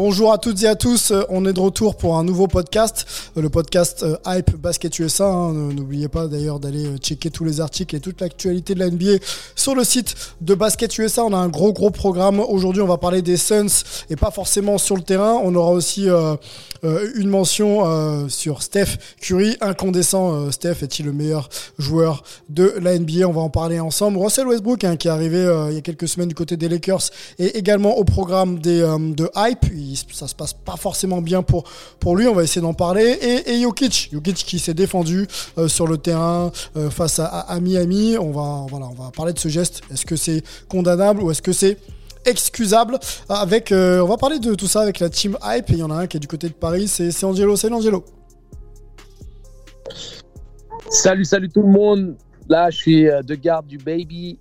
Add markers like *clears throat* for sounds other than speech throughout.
Bonjour à toutes et à tous, euh, on est de retour pour un nouveau podcast, euh, le podcast euh, Hype Basket USA. hein. N'oubliez pas d'ailleurs d'aller checker tous les articles et toute l'actualité de la NBA sur le site de Basket USA. On a un gros gros programme. Aujourd'hui, on va parler des Suns et pas forcément sur le terrain. On aura aussi une mention sur Steph Curry, incandescent. Steph est-il le meilleur joueur de la NBA On va en parler ensemble. Russell Westbrook, hein, qui est arrivé il y a quelques semaines du côté des Lakers, et également au programme des, de Hype. Ça se passe pas forcément bien pour, pour lui. On va essayer d'en parler. Et, et Jokic, Jokic qui s'est défendu euh, sur le terrain euh, face à, à- Miami. On va, voilà, on va parler de ce geste. Est-ce que c'est condamnable ou est-ce que c'est excusable avec euh, on va parler de tout ça avec la team hype il y en a un qui est du côté de Paris c'est c'est Angelo salut Angelo Salut, salut tout le monde. Là, je suis euh, de garde du baby,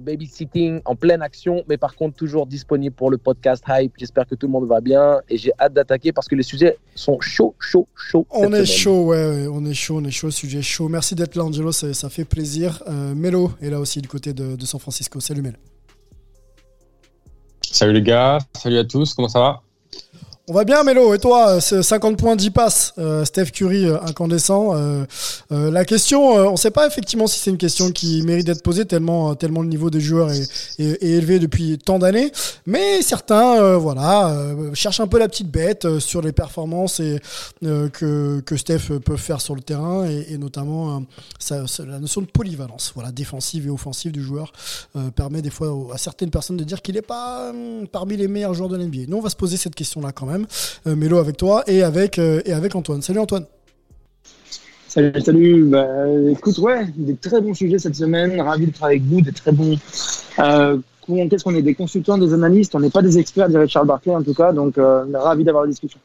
babysitting en pleine action, mais par contre toujours disponible pour le podcast Hype. J'espère que tout le monde va bien et j'ai hâte d'attaquer parce que les sujets sont chauds, chauds, chauds. on est semaine. chaud ouais, ouais, on est chaud on est chaud sujet chaud merci d'être là Angelo ça, ça fait plaisir euh, Melo est là aussi du côté de, de San Francisco salut Melo Salut les gars, salut à tous, comment ça va? On va bien, Mélo. Et toi, c'est 50 points, 10 passes. Euh, Steph Curry, euh, incandescent. Euh, euh, la question, euh, on ne sait pas effectivement si c'est une question qui mérite d'être posée, tellement, euh, tellement le niveau des joueurs est, élevé depuis tant d'années. Mais certains, euh, voilà, euh, cherchent un peu la petite bête euh, sur les performances et, euh, que, que Steph peut faire sur le terrain, et, notamment euh, la notion de polyvalence, voilà, défensive et offensive du joueur, euh, permet des fois à certaines personnes de dire qu'il n'est pas hum, parmi les meilleurs joueurs de l'NBA. Nous, on va se poser cette question-là quand même. Euh, Mélo avec toi et avec, euh, et avec Antoine. Salut Antoine. Salut, salut. Bah, écoute, ouais, des très bons sujets cette semaine. Ravi d'être avec vous, des très bons. Euh, Qu'est-ce qu'on est Des consultants, des analystes. On n'est pas des experts, dirait Charles Barkley en tout cas. Donc, euh, ravi d'avoir la discussion.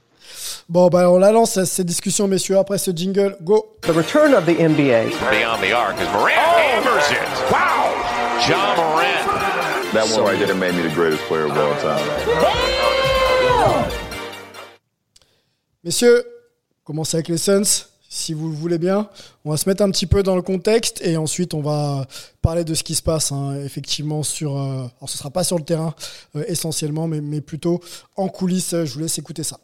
Bon, bah, on la lance, cette discussion, messieurs, après ce jingle. Go The return of the NBA. Beyond the arc as Morant hammers it. Wow! John Morant. That one right there made me the greatest player of all time. Messieurs, on commence avec les Suns, si vous le voulez bien. On va se mettre un petit peu dans le contexte et ensuite on va parler de ce qui se passe hein, effectivement sur... euh, alors ce sera pas sur le terrain euh, essentiellement, mais plutôt en coulisses. Je vous laisse écouter ça.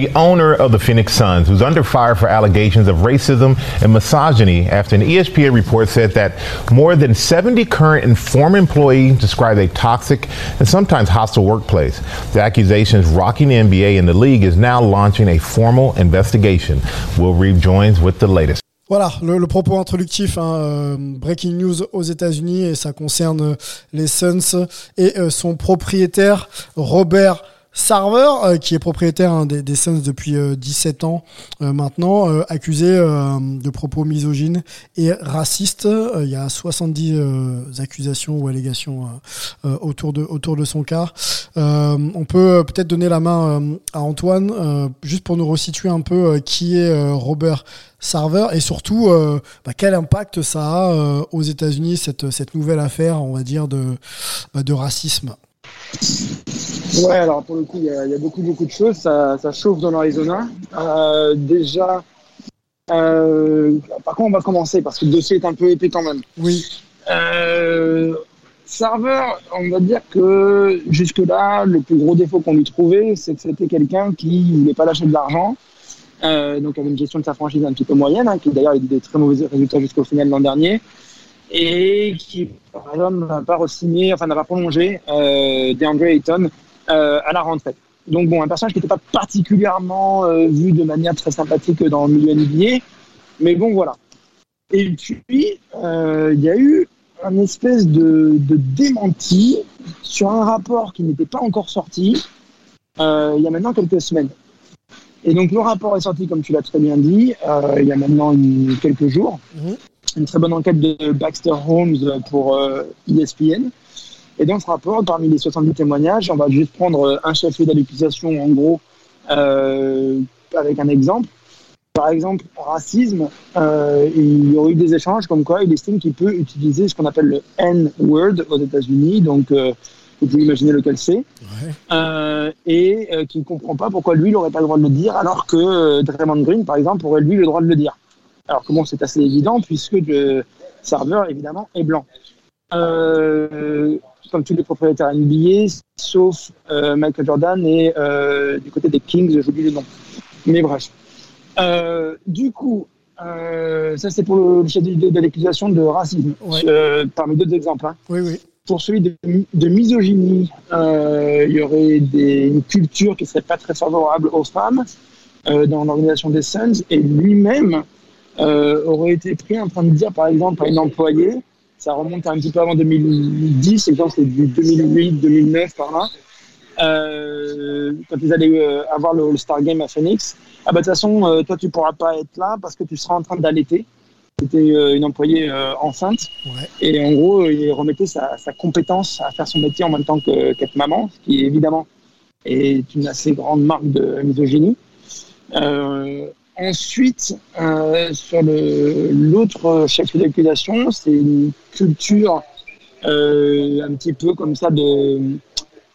The owner of the Phoenix Suns, who's under fire for allegations of racism and misogyny after an ESPN report said that more than 70 current and former employees described a toxic and sometimes hostile workplace. The accusations rocking the NBA and the league is now launching a formal investigation. Will Reeve joins with the latest. Voilà, le, le propos introductif, hein, euh, breaking news aux États-Unis, et ça concerne euh, les Suns et euh, son propriétaire Robert Sarver, euh, qui est propriétaire hein, des, des Suns depuis euh, 17 ans euh, maintenant, euh, accusé euh, de propos misogynes et racistes. Euh, il y a 70 euh, accusations ou allégations autour, de, autour de son cas. On peut peut-être donner la main à Antoine, juste pour nous resituer un peu qui est Robert Sarver et surtout euh, bah, quel impact ça a euh, aux États-Unis cette, cette nouvelle affaire, on va dire, de, bah, de racisme. Ouais, alors pour le coup, il y, a- il y a beaucoup, beaucoup de choses. Ça, ça chauffe dans l'Arizona. Euh, déjà, euh, par contre, on va commencer parce que le dossier est un peu épais quand même. Oui. Euh, serveur, on va dire que jusque-là, le plus gros défaut qu'on lui trouvait, c'est que c'était quelqu'un qui ne voulait pas lâcher de l'argent. Euh, donc, avait une gestion de sa franchise un petit peu moyenne, hein, qui d'ailleurs a eu des très mauvais résultats jusqu'au final l'an dernier. Et qui, par exemple, n'a pas re-signé, enfin, n'a pas prolongé euh, DeAndre Ayton euh, à la rentrée. Donc, bon, un personnage qui n'était pas particulièrement euh, vu de manière très sympathique dans le milieu NBA. Mais bon, voilà. Et puis, euh, il y a eu un espèce de, de, démenti sur un rapport qui n'était pas encore sorti euh, il y a maintenant quelques semaines. Et donc, le rapport est sorti, comme tu l'as très bien dit, euh, il y a maintenant quelques jours. Mhm. Une très bonne enquête de Baxter Holmes pour euh, ESPN. Et dans ce rapport, parmi les 70 témoignages, on va juste prendre un chef d'accusation, en gros, euh, avec un exemple. Par exemple, racisme, euh, il y aurait eu des échanges comme quoi il estime qu'il peut utiliser ce qu'on appelle le N-word aux États-Unis, donc euh, vous pouvez imaginer lequel c'est, Ouais. euh, et euh, qui ne comprend pas pourquoi lui, il n'aurait pas le droit de le dire, alors que euh, Draymond Green, par exemple, aurait lui le droit de le dire. Alors bon, c'est assez évident puisque le serveur, évidemment, est blanc. Euh, comme tous les propriétaires NBA, sauf euh, Michael Jordan et euh, du côté des Kings, j'oublie le nom. Mais bref. Du coup, ça c'est pour le, le chef de, de l'accusation de racisme, Ouais. parmi d'autres exemples. hein. Oui, oui. Pour celui de, de misogynie, il y aurait des, une culture qui serait pas très favorable aux femmes dans l'organisation des Suns, et lui-même euh, aurait été pris en train de dire, par exemple, par une employée, ça remonte un petit peu avant 2010, exemple c'est du 2008-2009 par là, euh, quand ils allaient euh, avoir le All-Star Game à Phoenix. Ah bah de toute façon, euh, toi tu pourras pas être là parce que tu seras en train d'allaiter. C'était euh, une employée euh, enceinte. Ouais. Et en gros, il remettait sa, sa compétence à faire son métier en même temps que- qu'être maman, ce qui évidemment est une assez grande marque de misogynie. Euh, ensuite, euh, sur le- l'autre chef d'accusation, c'est une culture euh, un petit peu comme ça de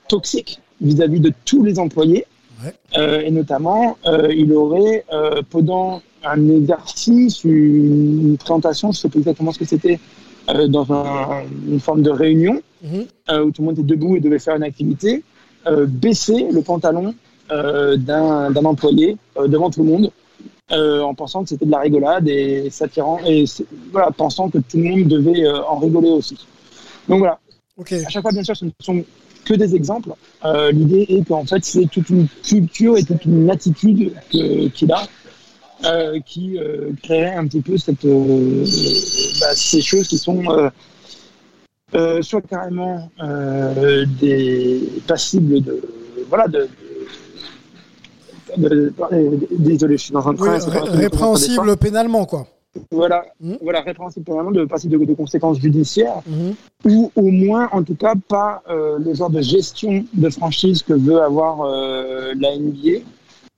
toxique vis-à-vis de tous les employés. Ouais. Euh, et notamment, il aurait, pendant un exercice, une, présentation, je ne sais pas exactement ce que c'était, dans un- une forme de réunion, Mhm. où tout le monde était debout et devait faire une activité, baisser le pantalon d'un d'un employé devant tout le monde, euh, en pensant que c'était de la rigolade et s'attirant, et voilà, pensant que tout le monde devait euh, en rigoler aussi. Donc voilà, à chaque fois, bien sûr, ce ne sont que des exemples. Euh, L'idée est qu'en fait, c'est toute une culture et toute une attitude qu'il a qui créerait un petit peu cette, bah, ces choses qui sont soit carrément des passibles de. Voilà, de. De- de- de- désolé, je suis dans un train. ré- répréhensible pénalement, quoi. Voilà, Mhm. voilà répréhensible pénalement de passible de, de conséquences judiciaires Mhm. ou au moins, en tout cas, pas euh, le genre de gestion de franchise que veut avoir euh, la NBA.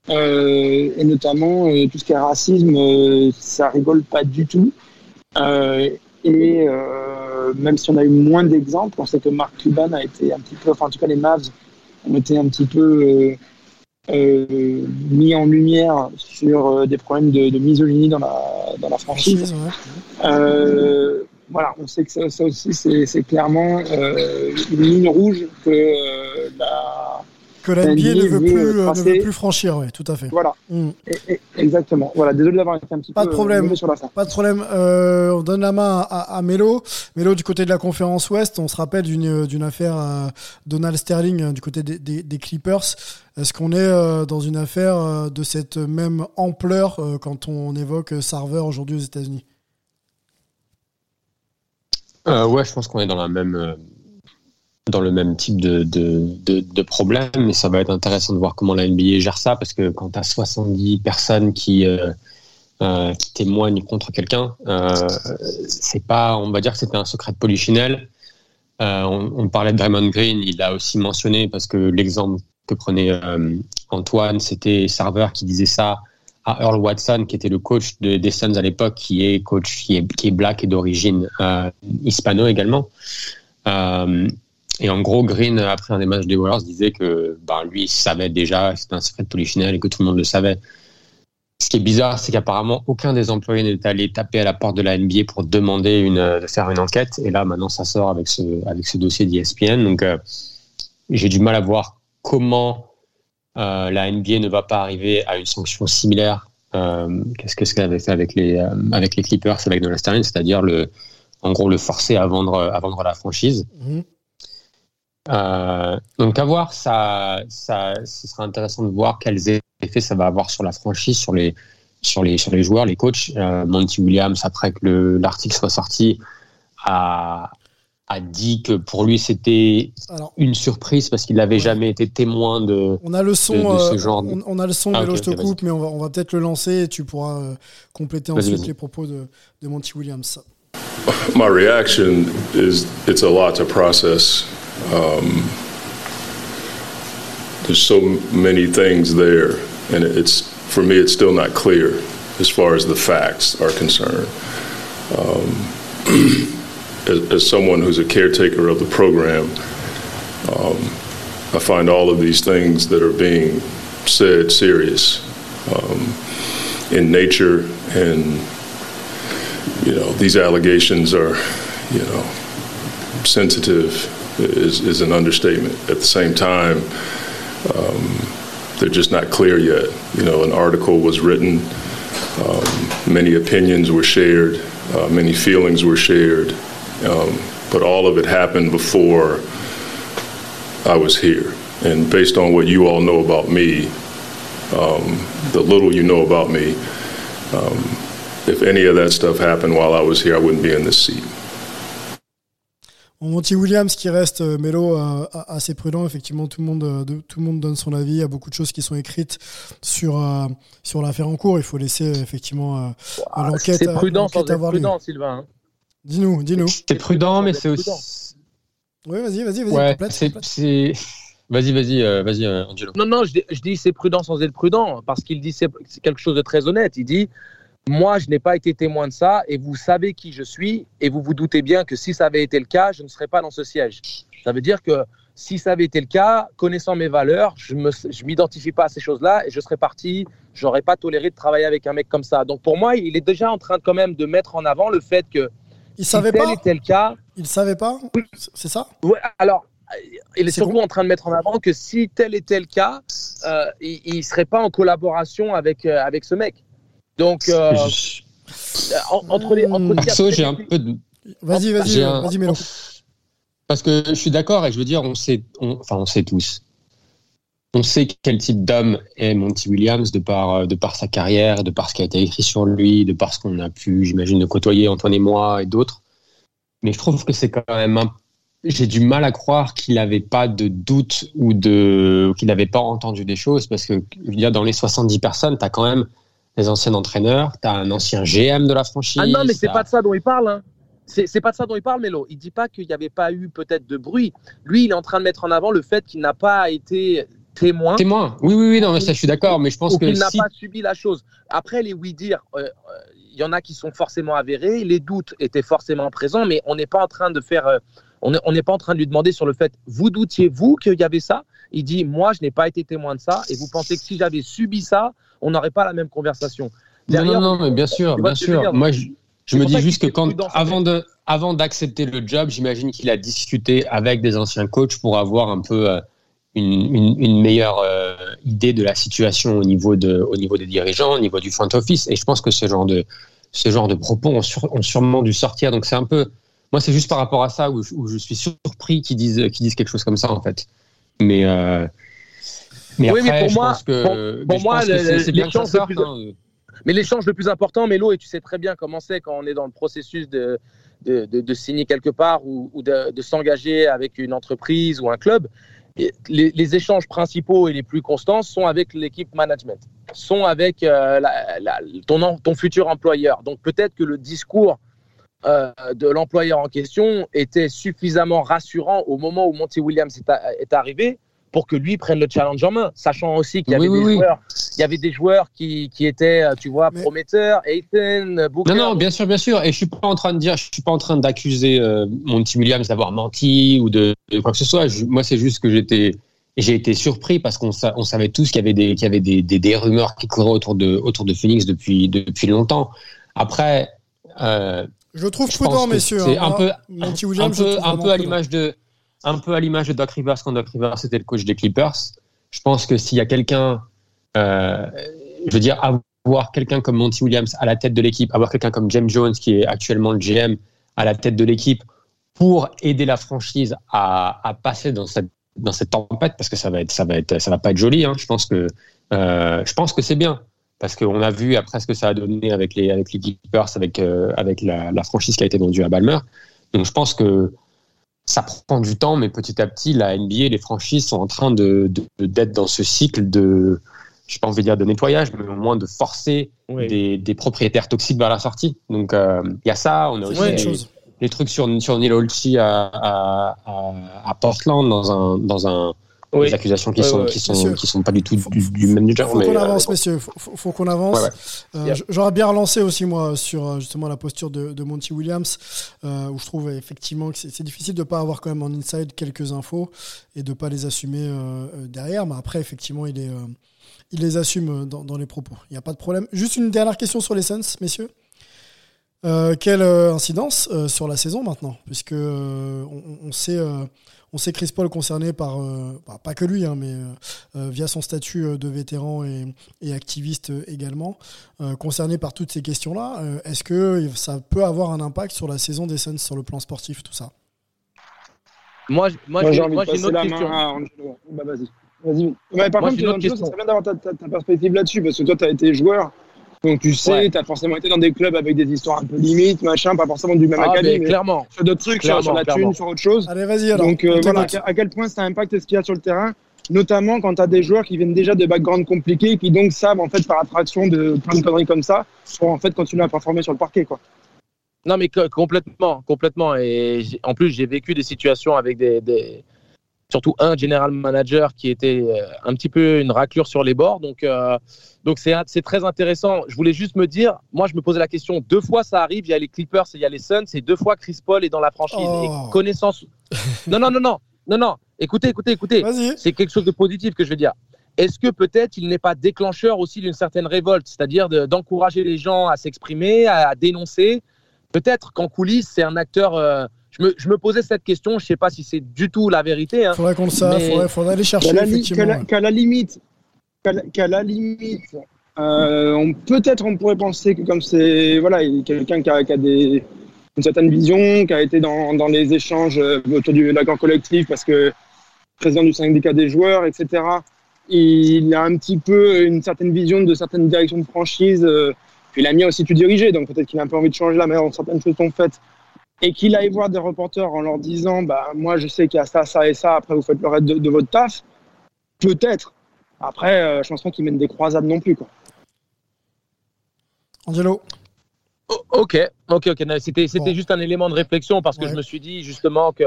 Euh, et notamment, euh, tout ce qui est racisme, euh, ça rigole pas du tout. Euh, et euh, même si on a eu moins d'exemples, on sait que Mark Cuban a été un petit peu, enfin en tout cas les Mavs ont été un petit peu euh, mis en lumière sur euh, des problèmes de, de misogynie dans la, dans la franchise. Euh, voilà, on sait que ça, ça aussi, c'est c'est clairement euh, une ligne rouge que euh, la. Que la NBA ne veut plus, euh, ne tracer. veut plus franchir, oui, tout à fait. Voilà, Mm. et- et- exactement. Voilà, désolé d'avoir été un petit Pas peu de problème. euh, mauvais sur la fin. Pas de problème. Euh, on donne la main à, à Melo. Melo du côté de la conférence Ouest. On se rappelle d'une d'une affaire à Donald Sterling euh, du côté des, des- des Clippers. Est-ce qu'on est euh, dans une affaire euh, de cette même ampleur euh, quand on évoque euh, Sarver aujourd'hui aux États-Unis? Euh, ouais, je pense qu'on est dans la même euh, dans le même type de, de, de, problème, mais ça va être intéressant de voir comment la NBA gère ça, parce que quand tu as 70 personnes qui, euh, euh, qui témoignent contre quelqu'un, euh, c'est pas, on va dire que c'était un secret de polichinelle. On, parlait de Draymond Green, il l'a aussi mentionné, parce que l'exemple que prenait Antoine, c'était Server qui disait ça à Earl Watson, qui était le coach de, des Suns à l'époque, qui est coach, qui est, qui est black et d'origine hispano également. Euh, et en gros, Green, après un des matchs des Warriors, disait que ben, lui, il savait déjà, c'était un secret de polichinelle et que tout le monde le savait. Ce qui est bizarre, c'est qu'apparemment, aucun des employés n'est allé taper à la porte de la NBA pour demander une, de faire une enquête. Et là, maintenant, ça sort avec ce, avec ce dossier d'ESPN. Donc, euh, j'ai du mal à voir comment euh, la NBA ne va pas arriver à une sanction similaire. Euh, Qu'est-ce qu'elle avait fait avec les, euh, avec les Clippers, avec Donald Sterling, c'est-à-dire le, en gros le forcer à vendre, à vendre la franchise. Mhm. Euh, donc à voir, ça, ça, ce sera intéressant de voir quels effets ça va avoir sur la franchise, sur les, sur les sur les joueurs, les coachs. Euh, Monty Williams, après que le- l'article soit sorti, a a dit que pour lui c'était une surprise parce qu'il n'avait jamais été témoin de. on a le son, de- de ce euh, genre de- on, on a le son, Ah, Mélo, ok, je te coupe, mais on va, on va peut-être le lancer et tu pourras compléter ensuite les propos de, de Monty Williams. My reaction is it's a lot to process. Um, there's so many things there, and it's for me, it's still not clear as far as the facts are concerned. Um, *clears throat* as, as someone who's a caretaker of the program, um, I find all of these things that are being said serious um, in nature and you know, these allegations are, you know, sensitive is, is an understatement. At the same time, um, they're just not clear yet. You know, an article was written, um, many opinions were shared, uh, many feelings were shared, um, but all of it happened before I was here. And based on what you all know about me, um, the little you know about me, um, if any of that stuff happened while I was here, I wouldn't be in this seat. Bon, Monty Williams qui reste euh, Mélo euh, assez prudent. Effectivement, tout le monde, euh, de- tout le monde donne son avis. Il y a beaucoup de choses qui sont écrites sur euh, sur l'affaire en cours. Il faut laisser euh, effectivement euh, l'enquête. C'est prudent sans avoir lieu. prudent, Sylvain. hein. Dis-nous, dis-nous. C'est prudent, mais c'est aussi. Oui, vas-y, vas-y, vas-y. Ouais, c'est *laughs* Vas-y, vas-y, euh, vas-y, euh, Angelo. Non, non, je dis, dis c'est prudent sans être prudent, parce qu'il dit c'est c'est quelque chose de très honnête. Il dit Moi, je n'ai pas été témoin de ça, et vous savez qui je suis, et vous vous doutez bien que si ça avait été le cas, je ne serais pas dans ce siège. Ça veut dire que si ça avait été le cas, connaissant mes valeurs, je ne je m'identifie pas à ces choses-là, et je serais parti, j'aurais pas toléré de travailler avec un mec comme ça. Donc pour moi, il est déjà en train de, quand même de mettre en avant le fait que Il si savait tel pas. était le cas, Il savait pas. C'est ça? Ouais, alors, il est surtout bon. en train de mettre en avant que si tel était le cas, euh, il ne serait pas en collaboration avec, euh, avec ce mec. Donc, euh, Je- en- entre les. Entre Perso, j'ai un peu de. Vas-y, vas-y, un- vas-y, Mélo. Parce que je suis d'accord et je veux dire, on sait, on- enfin, on sait tous. On sait quel type d'homme est Monty Williams de par, euh, de par sa carrière, de par ce qui a été écrit sur lui, de par ce qu'on a pu, j'imagine, de côtoyer Antoine et moi et d'autres. Mais je trouve que c'est quand même un. J'ai du mal à croire qu'il n'avait pas de doute ou de qu'il n'avait pas entendu des choses parce que je veux dire, dans les 70 personnes, tu as quand même des anciens entraîneurs, tu as un ancien GM de la franchise. Ah non, mais c'est pas de ça dont il parle. Hein. C'est pas de ça dont il parle, Mélo. Il dit pas qu'il n'y avait pas eu peut-être de bruit. Lui, il est en train de mettre en avant le fait qu'il n'a pas été témoin. Témoin. Oui, oui, oui, non, mais ça, je suis d'accord, mais je pense que qu'il n'a si pas subi la chose. Après, les oui-dire, euh, euh, il y en a qui sont forcément avérés, les doutes étaient forcément présents, mais on n'est pas en train de faire, euh, on n'est pas en train de lui demander sur le fait, vous doutiez vous qu'il y avait ça? Il dit, moi, je n'ai pas été témoin de ça, et vous pensez que si j'avais subi ça, on n'aurait pas la même conversation. Non, Derrière, non, non, mais bien sûr, bien sûr. Moi, je, me dis juste que quand, avant de, avant d'accepter le job, j'imagine qu'il a discuté avec des anciens coachs pour avoir un peu euh, une, une, une meilleure euh, idée de la situation au niveau de, au niveau des dirigeants, au niveau du front office. Et je pense que ce genre de, ce genre de propos ont, sur- ont sûrement dû sortir. Donc c'est un peu, moi, c'est juste par rapport à ça où, je- où je suis surpris qu'ils disent, qu'ils disent quelque chose comme ça en fait. Mais, euh, mais Oui, mais pour je moi- pense que, pour- pour moi, le- l'échange le hein. Mais l'échange le plus important, Mélo, et tu sais très bien comment c'est quand on est dans le processus de, de, de- de signer quelque part ou, ou de, de s'engager avec une entreprise ou un club, les, les échanges principaux et les plus constants sont avec l'équipe management, sont avec euh, la- la- ton, ton futur employeur. Donc peut-être que le discours euh, de l'employeur en question était suffisamment rassurant au moment où Monty Williams est, a- est arrivé pour que lui prenne le challenge en main, sachant aussi qu'il y avait Oui, des oui. joueurs il y avait des joueurs qui, qui étaient, euh, tu vois, Mais- prometteurs, Ayton, Booker. Non, non, bien sûr, bien sûr. Et je suis pas en train de dire, je suis pas en train d'accuser euh, Monty Williams d'avoir menti ou de, de quoi que ce soit. Je- moi, c'est juste que j'étais, j'ai été surpris parce qu'on sa- on savait tous qu'il y avait des, qu'il y avait des, des, des rumeurs qui couraient autour de, autour de Phoenix depuis, depuis longtemps. Après, euh, Je le trouve je prudent, messieurs. c'est hein. un peu, Monty Williams, peu, un peu à l'image de, un peu à l'image de Doc Rivers quand Doc Rivers était le coach des Clippers. Je pense que s'il y a quelqu'un, euh, je veux dire, avoir quelqu'un comme Monty Williams à la tête de l'équipe, avoir quelqu'un comme James Jones qui est actuellement le GM à la tête de l'équipe pour aider la franchise à, passer dans cette dans cette tempête parce que ça va être ça va être ça va pas être joli. hein. Je pense que euh, je pense que c'est bien. parce qu'on a vu après ce que ça a donné avec les, avec les Clippers, avec, euh, avec la, la, franchise qui a été vendue à Balmer. Donc je pense que ça prend du temps, mais petit à petit, la NBA, les franchises sont en train de, d'être dans ce cycle de, je sais pas envie de dire de nettoyage, mais au moins de forcer des, des, propriétaires toxiques vers la sortie. Donc il y a ça, on a aussi les, trucs sur, sur Neil Olchi à, à, à, Portland dans un, dans un des accusations qui, sont, qui, sont, qui sont pas du tout du, même genre. Faut qu'on euh, avance, messieurs. Faut, faut, qu'on avance. Euh, j'aurais bien relancé aussi, moi, sur euh, justement la posture de, de Monty Williams, où je trouve effectivement que c'est difficile de pas avoir quand même en inside quelques infos et de pas les assumer derrière. Mais après, effectivement, il, est, il les assume dans, dans les propos. Il n'y a pas de problème. Juste une dernière question sur les Suns, messieurs. quelle incidence sur la saison maintenant? Puisque on, on, sait on sait Chris Paul concerné par, euh, bah, pas que lui, hein, mais euh, euh, via son statut de vétéran et, activiste également, concerné par toutes ces questions-là. Est-ce que ça peut avoir un impact sur la saison des Suns sur le plan sportif, tout ça? Moi, moi, j'ai envie de passer la question. à. Bah, vas-y. Vas-y. par contre, c'est bien d'avoir ta, ta, perspective là-dessus, parce que toi, tu as été joueur. Donc tu sais, tu as forcément été dans des clubs avec des histoires un peu limites, machin, pas forcément du même ah, académie, mais clairement. sur d'autres trucs, sur, la thune, sur autre chose. Allez, vas-y alors. Donc euh, voilà, à quel point ça impacte ce qu'il y a sur le terrain, notamment quand tu as des joueurs qui viennent déjà de backgrounds compliqués et qui donc savent en fait par attraction de plein de conneries comme ça pour en fait continuer à performer sur le parquet quoi. Non mais complètement, complètement. Et en plus j'ai vécu des situations avec des, des surtout un general manager qui était euh, un petit peu une raclure sur les bords. Donc, euh, donc c'est, c'est très intéressant. Je voulais juste me dire, moi, je me posais la question, deux fois ça arrive, il y a les Clippers et il y a les Suns, et deux fois Chris Paul est dans la franchise. Et oh. connaissance. *laughs* non, non, non, non, non, non. Écoutez, écoutez, écoutez. C'est quelque chose de positif que je veux dire. Est-ce que peut-être il n'est pas déclencheur aussi d'une certaine révolte, c'est-à-dire d'encourager les gens à s'exprimer, à, dénoncer? Peut-être qu'en coulisses, c'est un acteur. Euh, je me, posais cette question, je ne sais pas si c'est du tout la vérité. Hein, faudrait qu'on faudrait, faudrait, aller chercher. Qu'à la, limite, qu'à la limite, euh, peut-être on pourrait penser que comme c'est voilà, quelqu'un qui a, qui a des, une certaine vision, qui a été dans, dans les échanges euh, autour du l'accord collectif, parce que président du syndicat des joueurs, etc. Il a un petit peu une certaine vision de certaines directions de franchise. Euh, puis il a mis aussi tout dirigé, donc peut-être qu'il a un peu envie de changer la manière dont certaines choses sont faites et qu'il aille voir des reporters en leur disant bah moi je sais qu'il y a ça, ça et ça, après vous faites le reste de, votre taf, peut-être. Après, euh, je pense pas qu'ils mènent des croisades non plus. Quoi. Angelo Ok, ok, ok. C'était, juste un élément de réflexion parce que je me suis dit justement que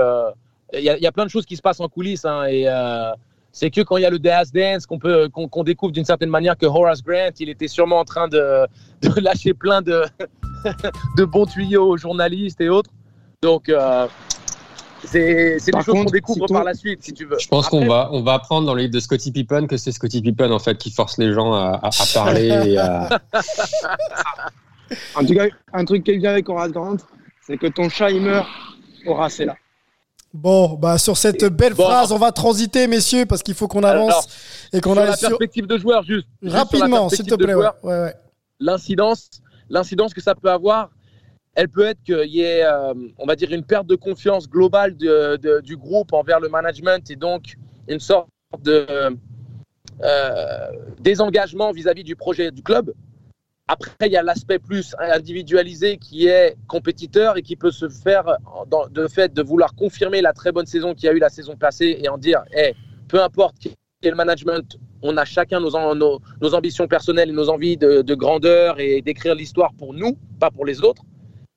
il y, y, a plein de choses qui se passent en coulisses hein, et euh, c'est que quand il y a le Dance Dance qu'on peut qu'on, découvre d'une certaine manière que Horace Grant il était sûrement en train de, *laughs* de lâcher plein de *laughs* de bons tuyaux aux journalistes et autres donc, euh, c'est des choses qu'on découvre par la suite, si tu veux. Je pense qu'on va, on va apprendre dans les livre de Scotty Pippen que c'est Scotty Pippen, en fait, qui force les gens à, parler. *laughs* *laughs* en tout cas, un truc qui est bien avec Horace Grant, c'est que ton chat, il meurt, Horace est là. Bon, bah sur cette belle phrase, on va transiter, messieurs, parce qu'il faut qu'on avance et qu'on a la perspective de joueur juste, rapidement, s'il te plaît. L'incidence, l'incidence que ça peut avoir, elle peut être qu'il y ait, euh, on va dire, une perte de confiance globale du groupe envers le management et donc une sorte de euh, désengagement vis-à-vis du projet du club. Après, il y a l'aspect plus individualisé qui est compétiteur et qui peut se faire de fait de vouloir confirmer la très bonne saison qu'il y a eu la saison passée et en dire, hey, peu importe qui est le management, on a chacun nos, ambitions personnelles et nos envies de grandeur et d'écrire l'histoire pour nous, pas pour les autres.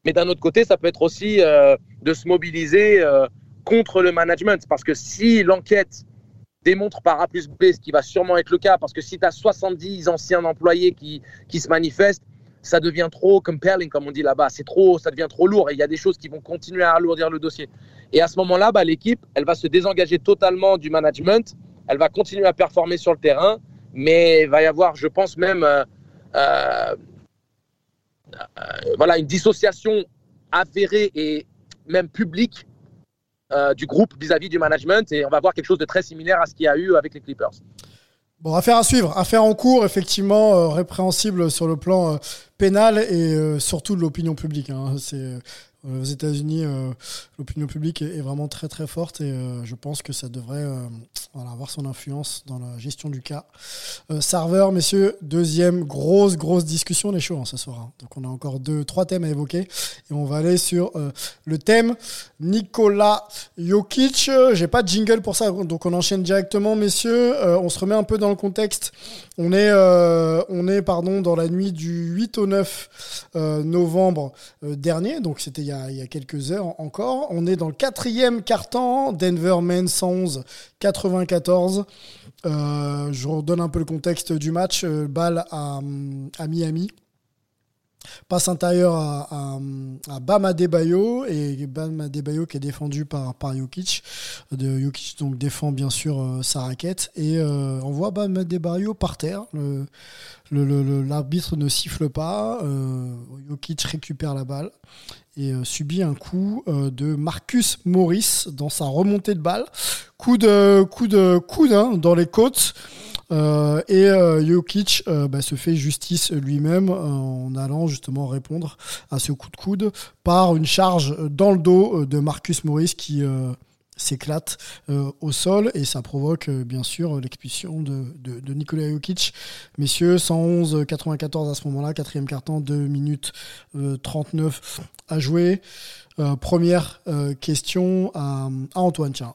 Mais d'un autre côté, ça peut être aussi euh, de se mobiliser euh, contre le management. Parce que si l'enquête démontre par A plus B, ce qui va sûrement être le cas, parce que si tu as 70 anciens employés qui, qui se manifestent, ça devient trop compelling, comme on dit là-bas. C'est trop, ça devient trop lourd et il y a des choses qui vont continuer à alourdir le dossier. Et à ce moment-là, bah, l'équipe, elle va se désengager totalement du management. Elle va continuer à performer sur le terrain, mais il va y avoir, je pense même, euh, voilà, une dissociation avérée et même publique euh, du groupe vis-à-vis du management et on va voir quelque chose de très similaire à ce qu'il y a eu avec les Clippers. Bon, affaire à suivre, affaire en cours, effectivement, euh, répréhensible sur le plan pénal et surtout de l'opinion publique. Hein. C'est Euh, aux États-Unis, euh, l'opinion publique est, vraiment très très forte et je pense que ça devrait avoir son influence dans la gestion du cas. serveur, messieurs, deuxième grosse grosse discussion. On est chaud hein, ce soir. Hein. Donc on a encore deux, trois thèmes à évoquer et on va aller sur le thème Nicolas Jokic. J'ai pas de jingle pour ça, donc on enchaîne directement, messieurs. on se remet un peu dans le contexte. On est, on est pardon dans la nuit du 8 au 9 novembre dernier, donc c'était il, il, y a quelques heures encore. On est dans le quatrième quart-temps, Denver mène 111 94. je redonne un peu le contexte du match. Euh, balle à, à Miami. Passe intérieur à, à, Adebayo et Bam Adebayo qui est défendu par, par Jokic. De, Jokic donc défend bien sûr euh, sa raquette et euh, on voit Bam Adebayo par terre. L'arbitre ne siffle pas. Euh, Jokic récupère la balle et subit un coup de Marcus Morris dans sa remontée de balle. Coup de coup de coude hein, dans les côtes. Euh, et euh, Jokic euh, bah, se fait justice lui-même en allant justement répondre à ce coup de coude par une charge dans le dos de Marcus Morris qui s'éclate au sol et ça provoque bien sûr l'expulsion de, de, de, Nikola Jokic. Messieurs, 111-94 à ce moment-là, quatrième carton, 2 minutes 39 à jouer. première question à, à Antoine Tiens.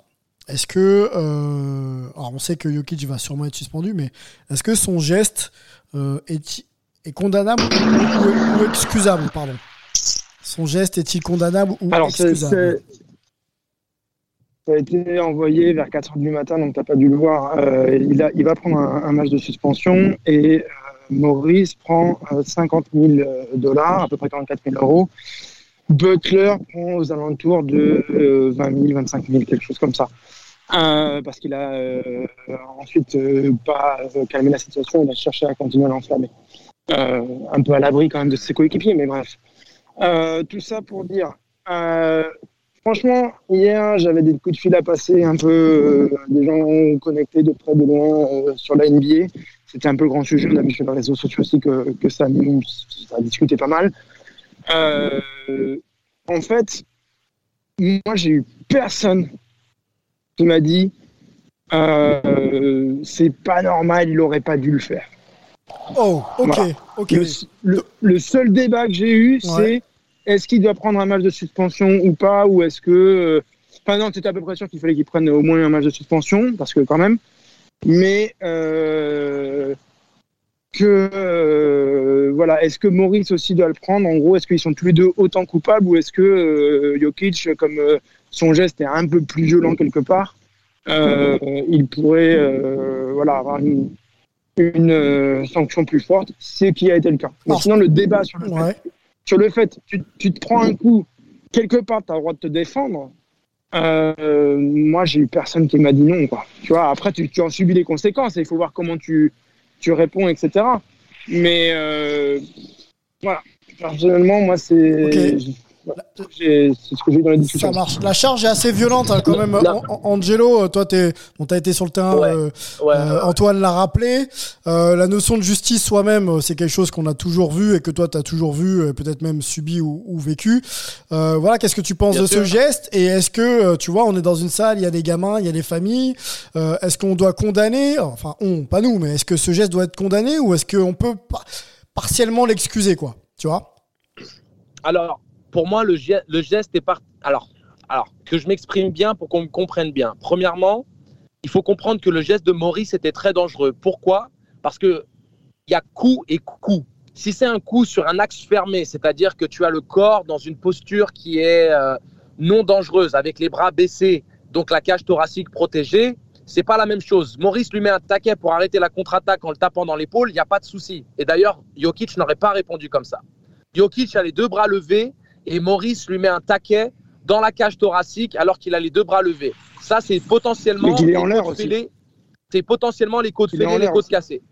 Est-ce que, euh, alors on sait que Jokic va sûrement être suspendu, mais est-ce que son geste euh, est, est, condamnable ou, excusable pardon? Son geste est-il condamnable ou alors, excusable? Ça a été envoyé vers 4h du matin, donc tu n'as pas dû le voir. Euh, il, a, il va prendre un, match de suspension et Maurice prend 50 000 dollars, à peu près 44 000 euros. Butler prend aux alentours de 20 000, 25 000, quelque chose comme ça. Euh, parce qu'il a euh, ensuite euh, pas calmé la situation, il a cherché à continuer à l'enflammer. un peu à l'abri quand même de ses coéquipiers, mais bref. tout ça pour dire, franchement, hier, j'avais des coups de fil à passer, un peu des gens connectés de près, de loin sur la NBA. C'était un peu le grand sujet. On a vu sur les réseaux sociaux aussi que, que ça, ça a discuté pas mal. en fait, moi, j'ai eu personne qui m'a dit euh, c'est pas normal, il aurait pas dû le faire. Oh, ok, ok. Le, seul débat que j'ai eu, c'est est-ce qu'il doit prendre un match de suspension ou pas, ou est-ce que. Euh, enfin, non, c'était à peu près sûr qu'il fallait qu'il prenne au moins un match de suspension, parce que quand même. Mais. Euh, que. voilà, est-ce que Maurice aussi doit le prendre? En gros, est-ce qu'ils sont tous les deux autant coupables, ou est-ce que Jokic, comme son geste est un peu plus violent quelque part, euh, il pourrait euh, voilà, avoir une, euh, sanction plus forte, ce qui a été le cas. Mais sinon, le débat sur le fait, sur le fait tu, tu te prends un coup, quelque part, tu as le droit de te défendre. moi, j'ai eu personne qui m'a dit non. Quoi. Tu vois, après, tu, tu en subis les conséquences et il faut voir comment tu, tu réponds, etc. Mais voilà, personnellement, moi, c'est. C'est ce que j'ai dans la discussion. Ça marche. La charge est assez violente hein, quand même. Angelo, euh, toi, tu bon, as été sur le terrain. Euh, euh, Antoine l'a rappelé. la notion de justice soi-même, c'est quelque chose qu'on a toujours vu et que toi, tu as toujours vu, peut-être même subi ou, vécu. voilà, qu'est-ce que tu penses de ce geste Et est-ce que, tu vois, on est dans une salle, il y a des gamins, il y a des familles. est-ce qu'on doit condamner Enfin, on, pas nous, mais est-ce que ce geste doit être condamné ou est-ce qu'on peut partiellement l'excuser, quoi Tu vois? Alors, pour moi, le, geste est part. Alors, alors, que je m'exprime bien pour qu'on me comprenne bien. Premièrement, il faut comprendre que le geste de Maurice était très dangereux. Pourquoi? Parce qu'il y a coup et coup. Si c'est un coup sur un axe fermé, c'est-à-dire que tu as le corps dans une posture qui est euh, non dangereuse, avec les bras baissés, donc la cage thoracique protégée, c'est pas la même chose. Maurice lui met un taquet pour arrêter la contre-attaque en le tapant dans l'épaule, il n'y a pas de souci. Et d'ailleurs, Jokic n'aurait pas répondu comme ça. Jokic a les deux bras levés, et Maurice lui met un taquet dans la cage thoracique alors qu'il a les deux bras levés. Ça, c'est potentiellement. il est en l'air aussi. C'est potentiellement les côtes fêlées, les côtes cassées.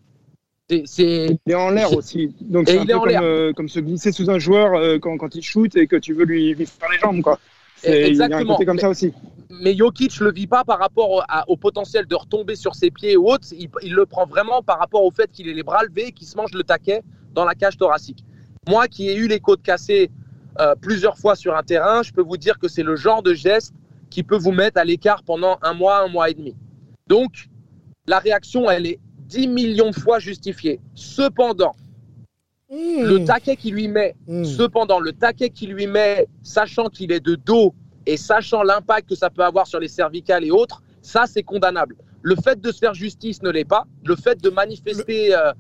il est en l'air aussi. Donc c'est un peu comme, euh, comme, se glisser sous un joueur euh, quand, quand, il shoot et que tu veux lui, faire les jambes. Quoi. Exactement. Il y a un comme ça aussi. Mais Jokic ne le vit pas par rapport au, potentiel de retomber sur ses pieds ou autre. Il, il, le prend vraiment par rapport au fait qu'il ait les bras levés et qu'il se mange le taquet dans la cage thoracique. Moi qui ai eu les côtes cassées euh, plusieurs fois sur un terrain, je peux vous dire que c'est le genre de geste qui peut vous mettre à l'écart pendant un mois, un mois et demi. Donc, la réaction, elle est 10 millions de fois justifiée. Cependant, Mmh. le taquet qu'il lui met, Mmh. cependant, le taquet qu'il lui met, sachant qu'il est de dos et sachant l'impact que ça peut avoir sur les cervicales et autres, ça, c'est condamnable. Le fait de se faire justice ne l'est pas. Le fait de manifester euh,